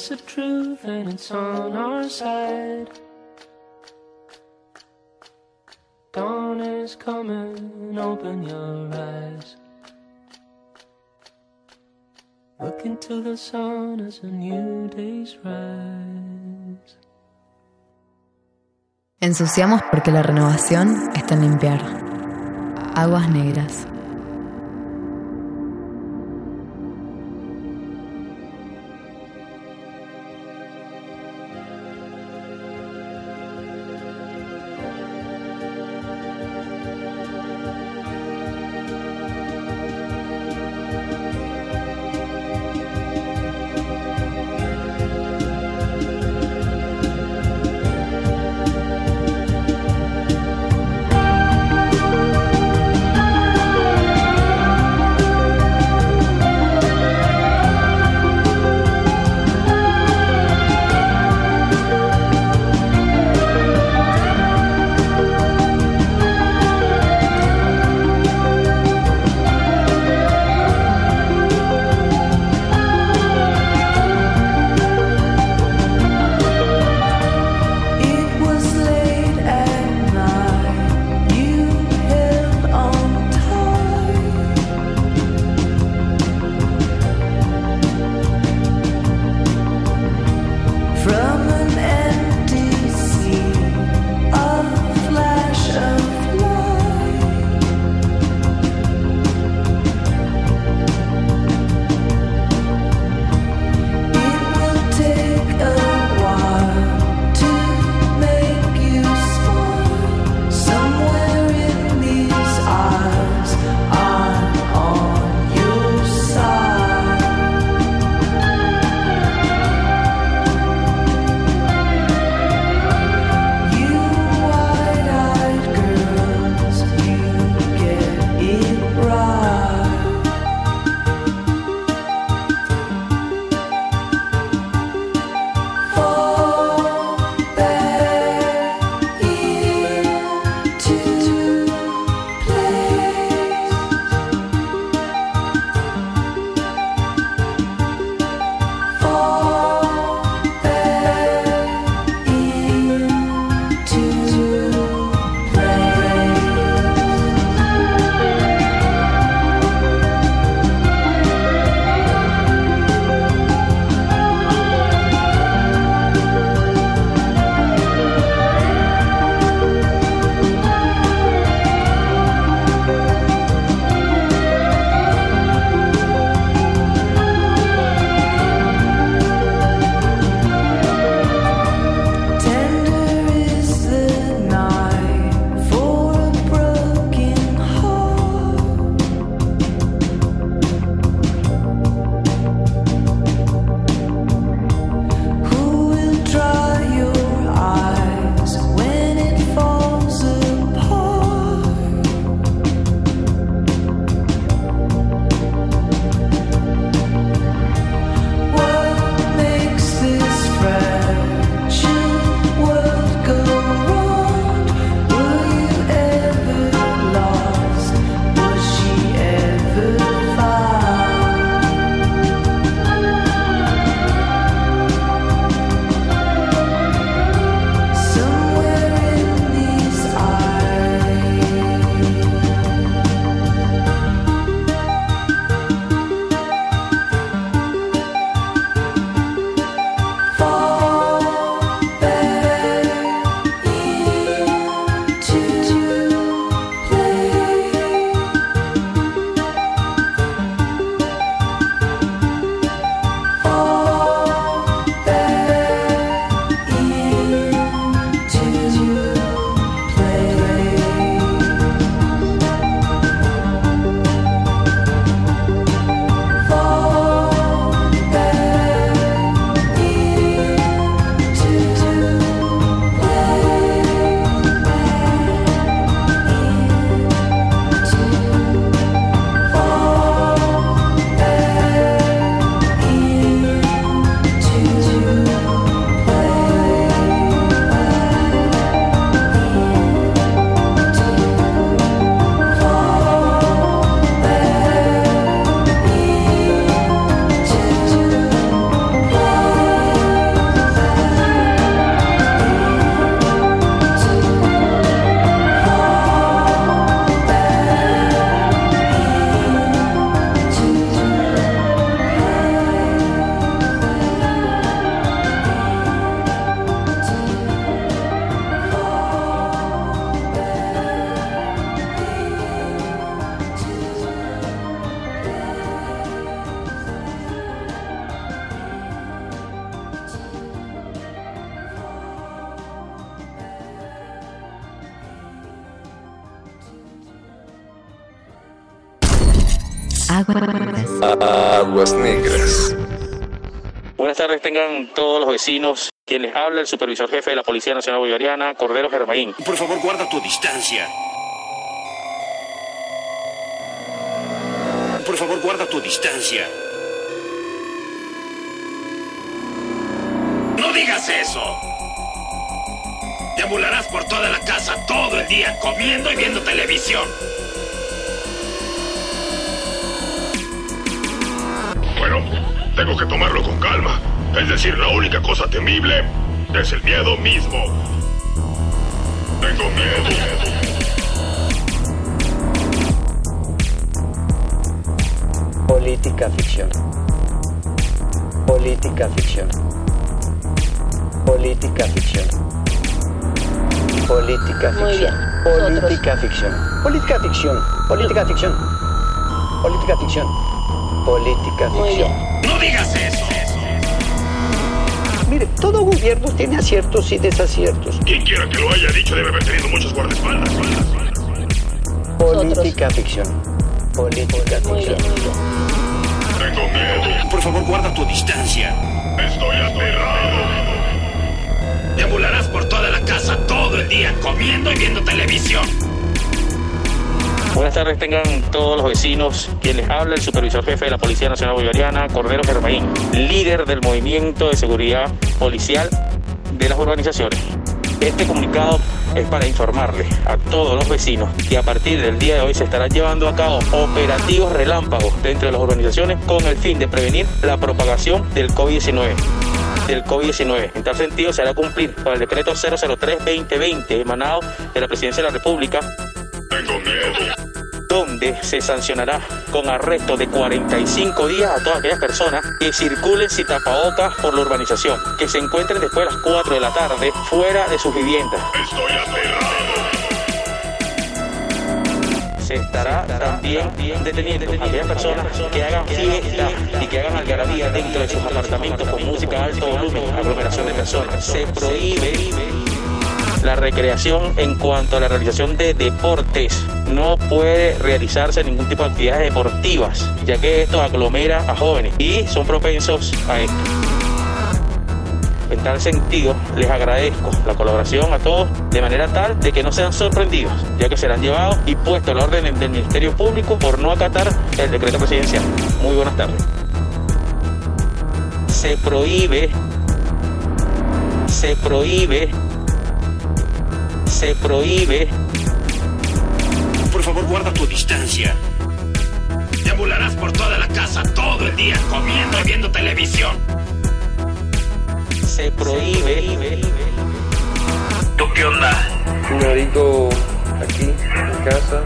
Is a truth and it's on our side. Dawn is coming, open your eyes. Look into the sun as a new day's rise. Ensuciamos porque la renovación está en limpiar. Aguas negras. Aguas negras. Buenas tardes, tengan todos los vecinos. Quien les habla, el supervisor jefe de la Policía Nacional Bolivariana, Cordero Germain. Por favor, guarda tu distancia. Por favor, guarda tu distancia. Política Muy ficción. bien. Política ficción. Política ficción. Política ficción. Política ficción. Política ficción. ¡No digas eso! Mire, todo gobierno tiene aciertos y desaciertos. Quien quiera que lo haya dicho debe haber tenido muchos guardaespaldas. Política ficción. Política ficción. Tengo miedo. Por favor, guarda tu distancia. Estoy aterrado. Deambularás por el día comiendo y viendo televisión. Buenas tardes, tengan todos los vecinos. Quien les habla, el supervisor jefe de la Policía Nacional Bolivariana, Cordero Germain, líder del movimiento de seguridad policial de las urbanizaciones. Este comunicado es para informarles a todos los vecinos que a partir del día de hoy se estarán llevando a cabo operativos relámpagos dentro de las urbanizaciones con el fin de prevenir la propagación del COVID-19 del COVID-19. En tal sentido, se hará cumplir con el decreto 003-2020 emanado de la Presidencia de la República Tengo miedo. donde se sancionará con arresto de 45 días a todas aquellas personas que circulen sin tapabocas por la urbanización, que se encuentren después de las 4 de la tarde fuera de sus viviendas. Estoy Se estará también deteniendo a aquellas personas que hagan fiesta y que hagan algarabía dentro de sus apartamentos con música a alto volumen, aglomeración de personas. Se prohíbe la recreación en cuanto a la realización de deportes. No puede realizarse ningún tipo de actividades deportivas, ya que esto aglomera a jóvenes y son propensos a esto. En tal sentido, les agradezco la colaboración a todos de manera tal de que no sean sorprendidos, ya que serán llevados y puestos a la orden del Ministerio Público por no acatar el decreto presidencial. Muy buenas tardes. Se prohíbe, se prohíbe, se prohíbe Por favor, guarda tu distancia. Deambularás por toda la casa todo el día comiendo y viendo televisión. se prohíbe. ¿Tú qué onda? Señorito, aquí, en casa.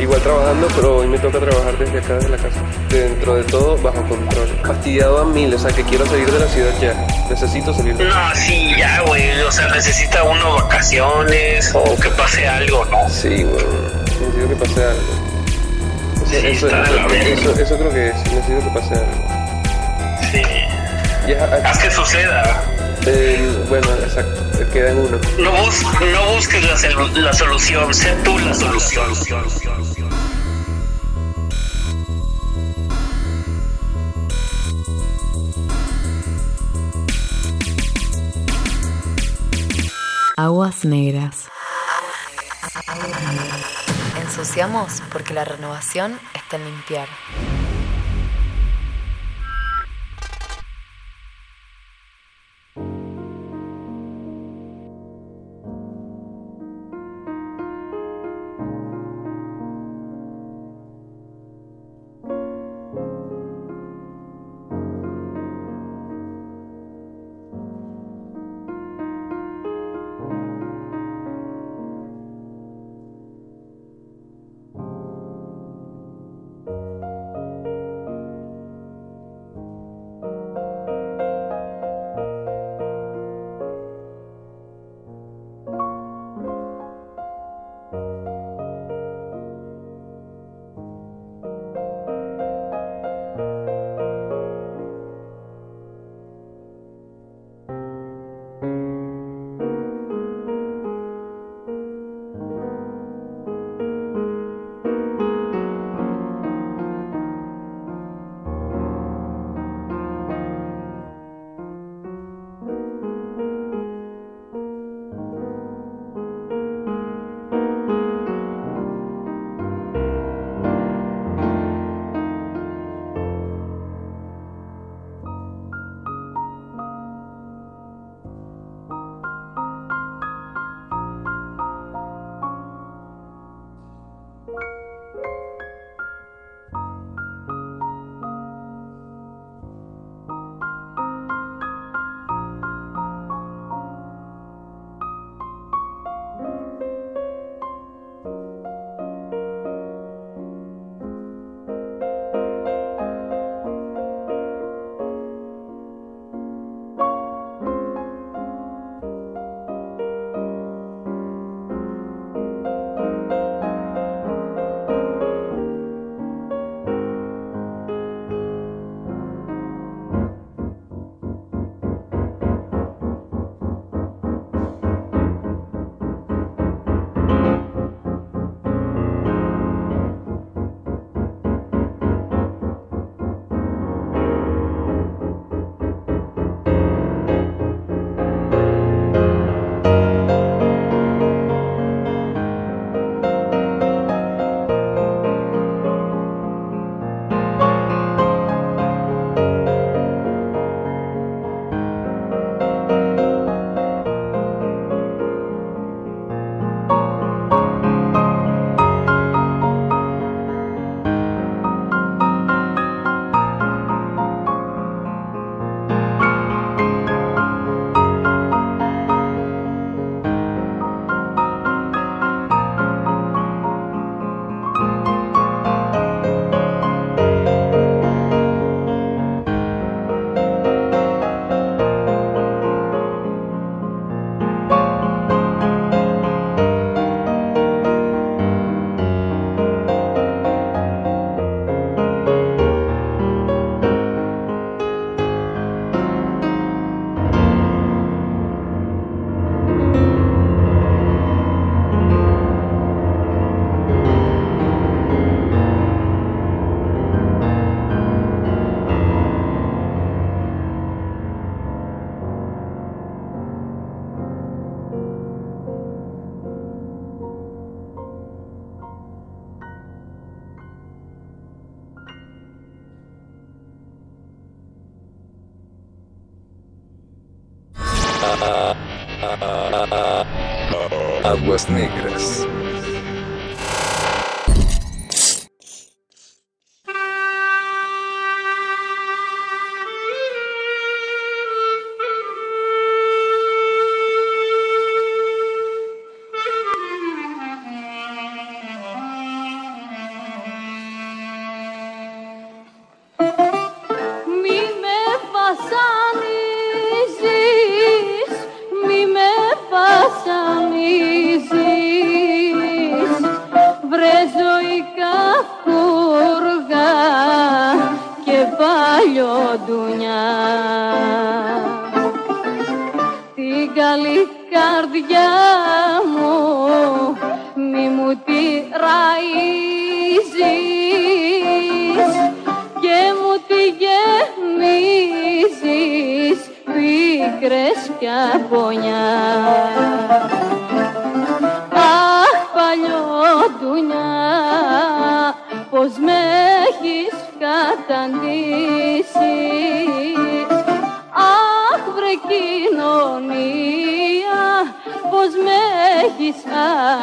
Igual trabajando, pero hoy me toca trabajar desde acá, desde la casa. Dentro de todo, bajo control. Fastidiado a mil, o sea que quiero salir de la ciudad ya. Necesito salir de la No, sí, ya, güey. O sea, necesita uno vacaciones o que pase algo, ¿no? Sí, güey. Necesito que pase algo. O sea, Sí, eso, está de la eso, eso, eso creo que es. Necesito que pase algo. Sí. Ya, Haz que suceda. Eh, bueno, exacto. Queda en uno. No, bus no busques la, la solución, sé tú la solución. Aguas negras. Ensuciamos porque la renovación está en limpiar.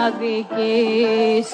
αδικήσεις.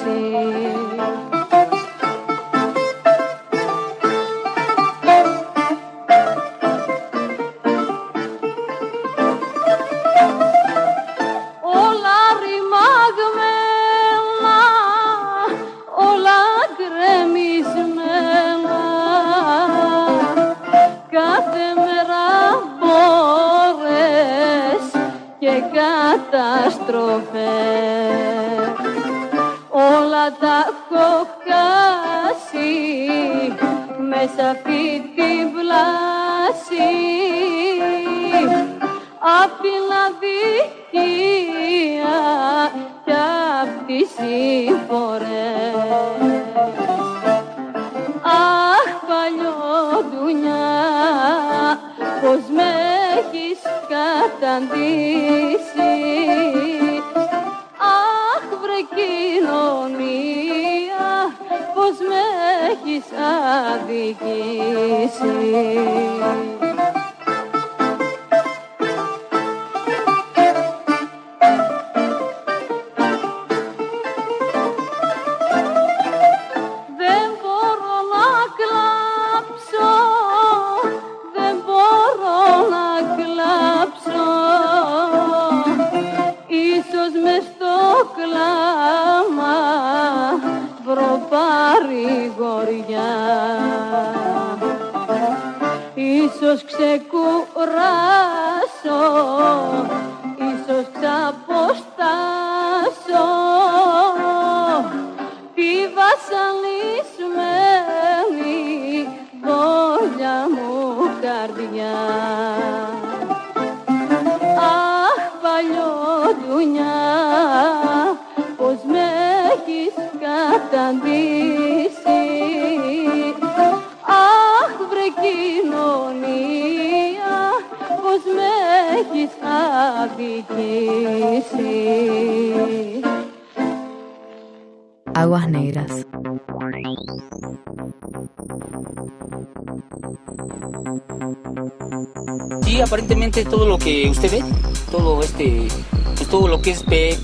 Todo lo que usted ve, todo este, pues todo lo que es PET,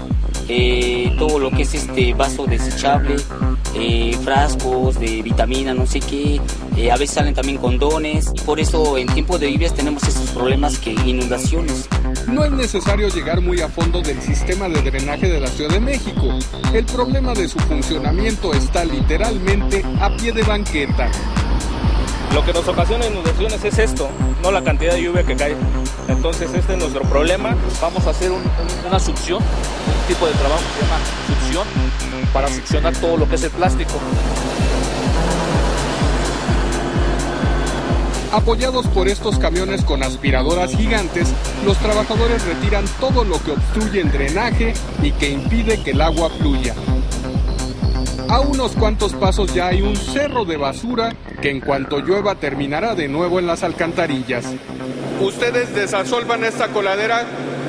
eh, todo lo que es este vaso desechable, eh, frascos de vitamina, no sé qué, eh, a veces salen también condones, y por eso en tiempo de lluvias tenemos esos problemas que inundaciones. No es necesario llegar muy a fondo del sistema de drenaje de la Ciudad de México. El problema de su funcionamiento está literalmente a pie de banqueta. Lo que nos ocasiona inundaciones es esto, no la cantidad de lluvia que cae. Entonces este es nuestro problema. Vamos a hacer un- un- una succión, un tipo de trabajo que se llama succión, para succionar todo lo que es el plástico. Apoyados por estos camiones con aspiradoras gigantes, los trabajadores retiran todo lo que obstruye el drenaje y que impide que el agua fluya. A unos cuantos pasos ya hay un cerro de basura que en cuanto llueva terminará de nuevo en las alcantarillas. Ustedes desasolvan esta coladera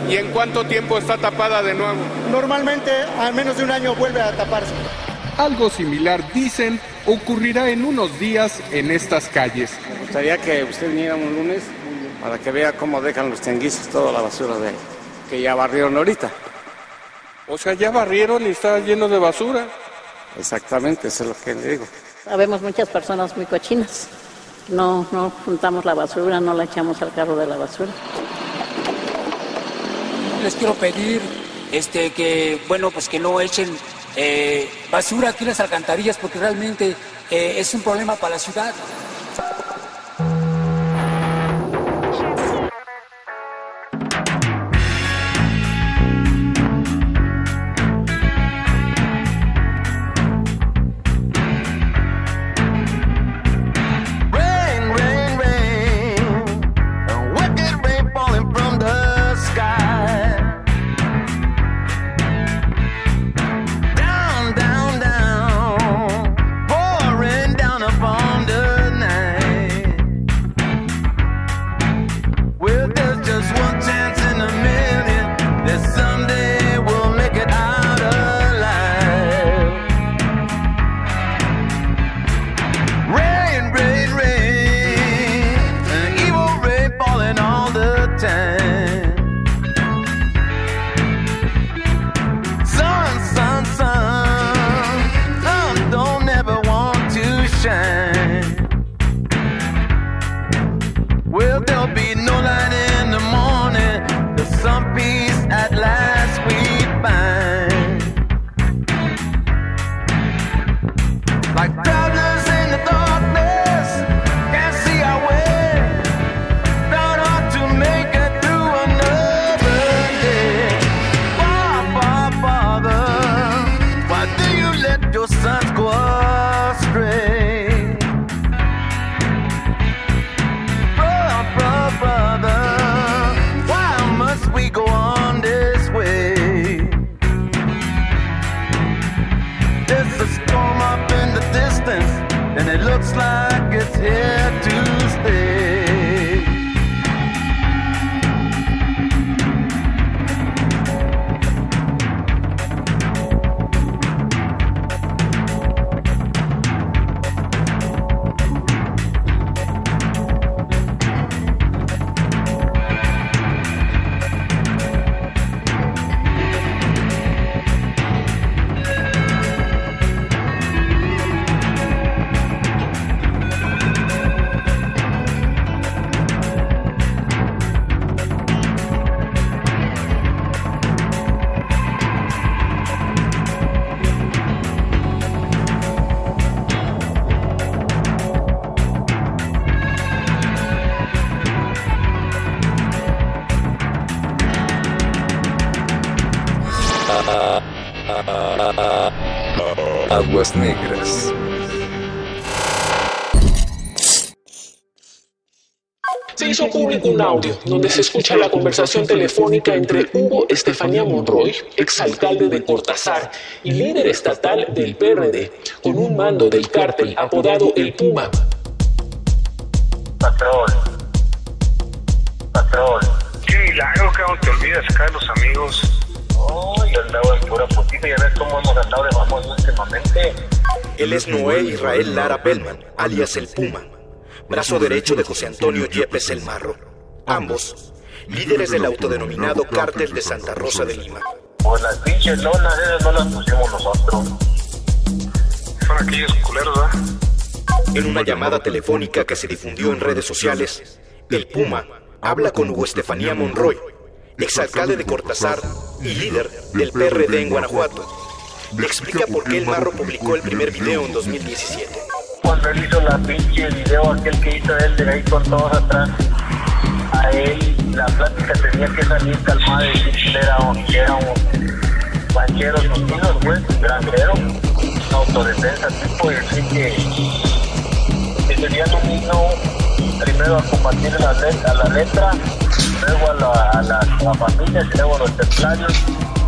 y en cuánto tiempo está tapada de nuevo. Normalmente, al menos de un año vuelve a taparse. Algo similar, dicen, ocurrirá en unos días en estas calles. Me gustaría que usted viniera un lunes para que vea cómo dejan los tianguises toda la basura de ahí, que ya barrieron ahorita. O sea, ya barrieron y está lleno de basura. Exactamente, eso es lo que le digo. Habemos muchas personas muy cochinas. No, no juntamos la basura, no la echamos al carro de la basura. Les quiero pedir este, que, bueno, pues que no echen eh, basura aquí en las alcantarillas porque realmente eh, es un problema para la ciudad. Negras. Se hizo público un audio donde se escucha la conversación telefónica entre Hugo Estefanía Monroy, exalcalde de Cortázar y líder estatal del PRD, con un mando del cártel apodado El Puma. Él es Noé Israel Lara Bellman, alias El Puma, brazo derecho de José Antonio Yepes El Marro. Ambos, líderes del autodenominado Cártel de Santa Rosa de Lima. Pues las pinches lonas esas no las pusimos nosotros. Son aquellos. En una llamada telefónica que se difundió en redes sociales, El Puma habla con Hugo Estefanía Monroy, exalcalde de Cortázar y líder del PRD en Guanajuato. Le explica por qué El Marro publicó el primer video en 2017. Cuando él hizo la pinche video, aquel que hizo él de ahí con todos atrás, a él la plática tenía que salir calmada y decir que era un, que era un banquero pues, granjero, autodefensa, tipo, y decir que, que tenían un himno primero a combatir a la letra, luego a la, a la, luego a los templarios,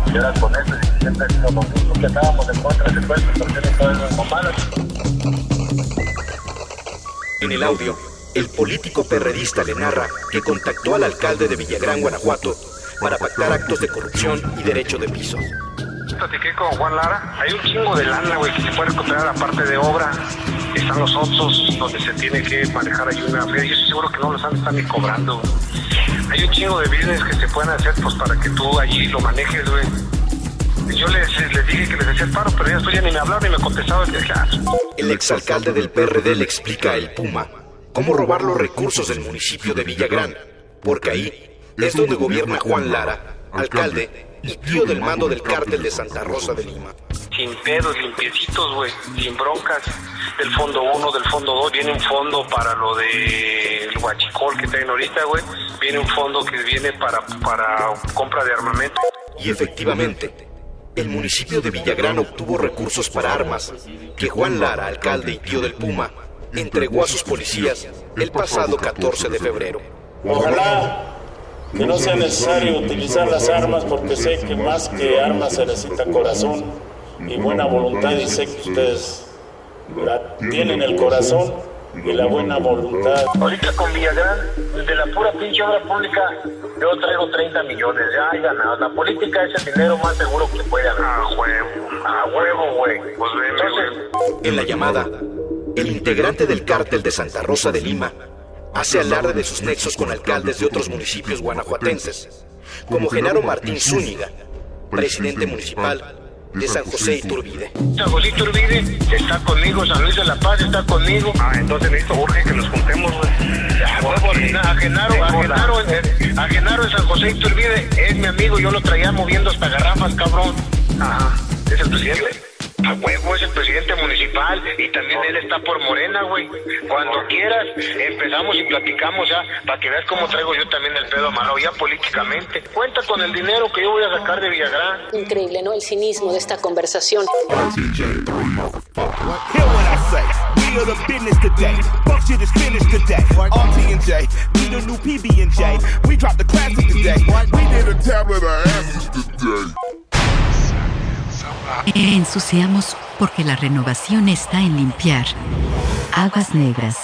y ahora con eso, siempre lo mismo que estábamos en contra esas mamadas. En el audio, el político perredista le narra que contactó al alcalde de Villagrán, Guanajuato, para pactar actos de corrupción y derecho de piso. platiqué con Juan Lara. Hay un chingo de lana, güey, que se puede recuperar aparte de obra. Están los otros donde se tiene que manejar ahí una feria. Yo estoy seguro que no los han están ni cobrando. Hay un chingo de business que se pueden hacer pues para que tú allí lo manejes, güey. Yo les, les dije que les hacía el paro, pero ya ni me ni me contestaban. Ah, El exalcalde del PRD le explica a El Puma cómo robar los recursos del municipio de Villagrán, porque ahí es donde gobierna Juan Lara, alcalde y tío del mando del cártel de Santa Rosa de Lima. sin pedos, limpiecitos, güey, sin broncas. Del fondo 1, del fondo 2, viene un fondo para lo de el huachicol que traen ahorita, güey. Viene un fondo que viene para, para compra de armamento. Y efectivamente, el municipio de Villagrán obtuvo recursos para armas que Juan Lara, alcalde y tío del Puma, entregó a sus policías el pasado 14 de febrero. Ojalá que no sea necesario utilizar las armas porque sé que más que armas se necesita corazón y buena voluntad y sé que ustedes tienen el corazón y la buena voluntad. Ahorita con Villagrán, de la pura pinche obra pública, yo traigo 30 millones, ya hay ganado. La política es el dinero más seguro que puede haber. A huevo. A huevo, güey. Pues Entonces, En la llamada, el integrante del cártel de Santa Rosa de Lima hace alarde de sus nexos con alcaldes de otros municipios guanajuatenses, como Genaro Martín Zúñiga, presidente municipal de San José Iturbide. San José Iturbide está conmigo, San Luis de la Paz está conmigo. Ah, entonces necesito urge que nos juntemos, güey. A huevo, a Gena- a Genaro, a Genaro, en- a Genaro en San José Iturbide es mi amigo, yo lo traía moviendo hasta garrafas, cabrón. Ajá, ¿es el presidente? A huevo, es el presidente municipal y también él está por Morena, güey. Cuando quieras, empezamos y platicamos ya, para que veas cómo traigo yo también el pedo amarrado ya políticamente. Cuenta con el dinero que yo voy a sacar de Villagrán. Increíble, ¿no? El cinismo de esta conversación. Hear what I say. We are the business today. Fuck shit is finished today. RT&J, we the new PB&J. We dropped the classic today. We did a tablet of answers today. Ensuciamos porque la renovación está en limpiar. Aguas negras.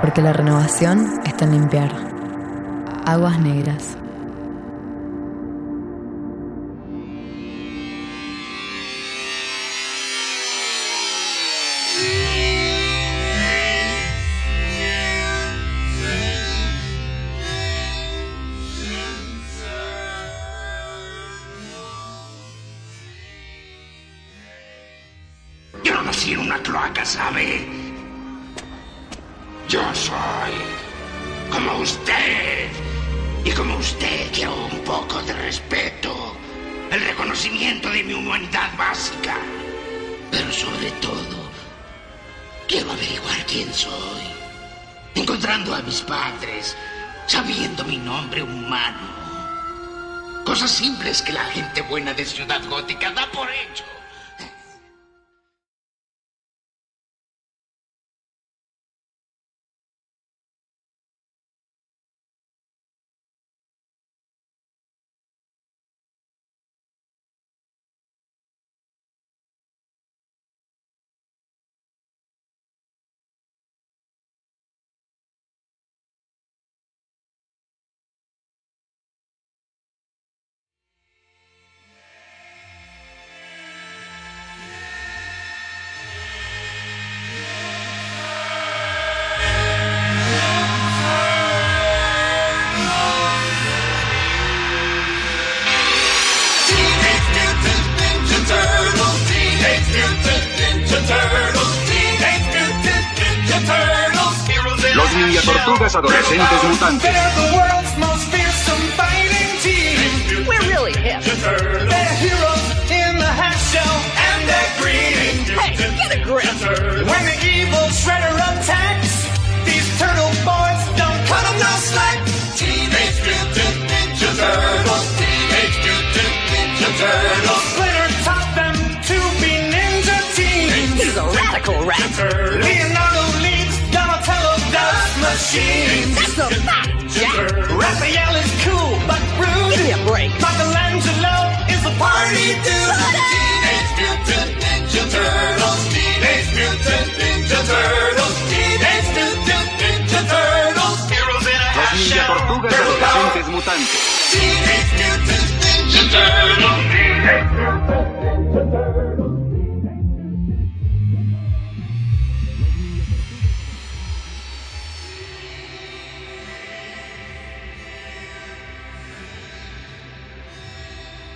Porque la renovación está en limpiar. Aguas negras. Tortugas Adolescentes Mutantes. We're really hip. They're heroes in the half shell and they're green. Hey, get a grip. When the evil shredder attacks, these turtle boys don't cut 'em no slack. Teenage Mutant Ninja Turtles. Teenage Mutant Ninja Turtles. Splinter taught them to be ninja teens. He's a radical rat. Leonardo leads Donatello does machines. That's a fact, Jack. Raphael is cool but rude. Give me a break. Michelangelo is a party dude. Teenage Mutant Ninja Turtles. Teenage Mutant Ninja Turtles. Teenage Mutant Ninja Turtles. Heroes in a half shell. Adolescentes Mutantes. Teenage Mutant Ninja Turtles. Teenage Mutant Ninja Turtles.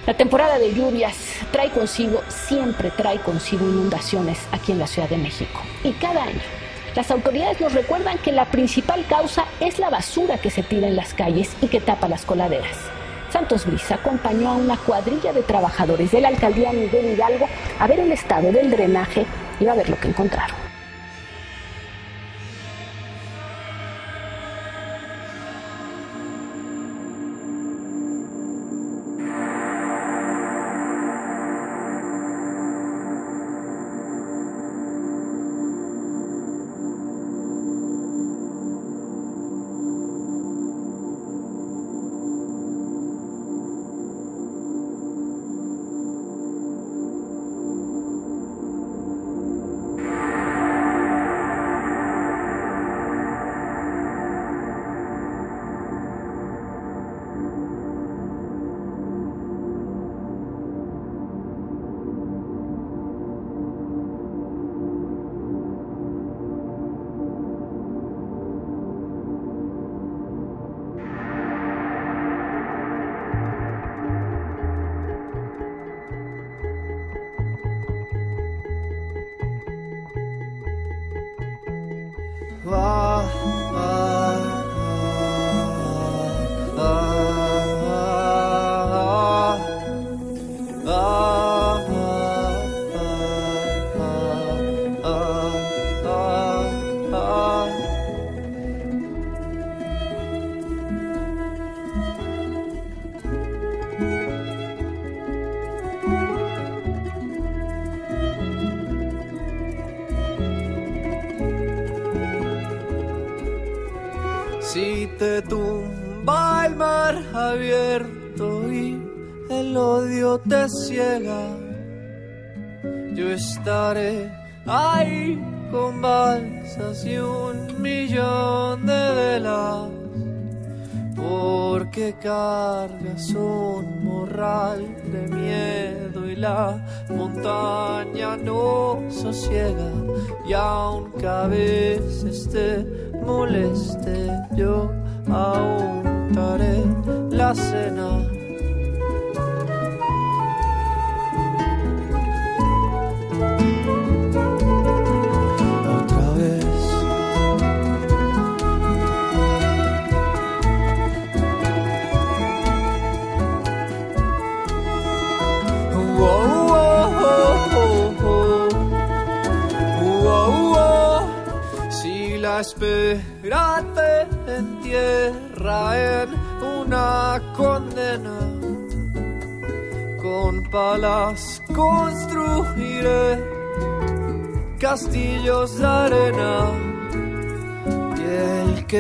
La temporada de lluvias trae consigo, siempre trae consigo inundaciones aquí en la Ciudad de México. Y cada año, las autoridades nos recuerdan que la principal causa es la basura que se tira en las calles y que tapa las coladeras. Santos Brisa acompañó a una cuadrilla de trabajadores de la alcaldía Miguel Hidalgo a ver el estado del drenaje y a ver lo que encontraron.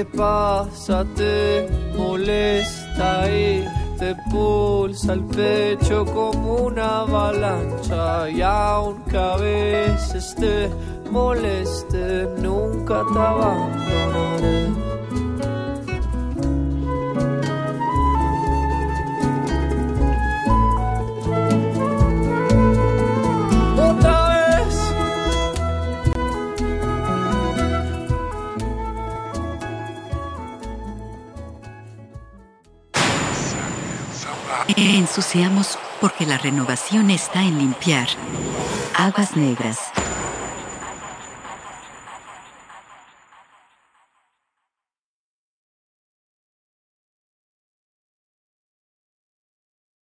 Que pasa te molesta y te pulsa el pecho como una avalancha. Y aunque a veces te moleste, nunca te abandonaré. Ensuciamos porque la renovación está en limpiar. Aguas negras.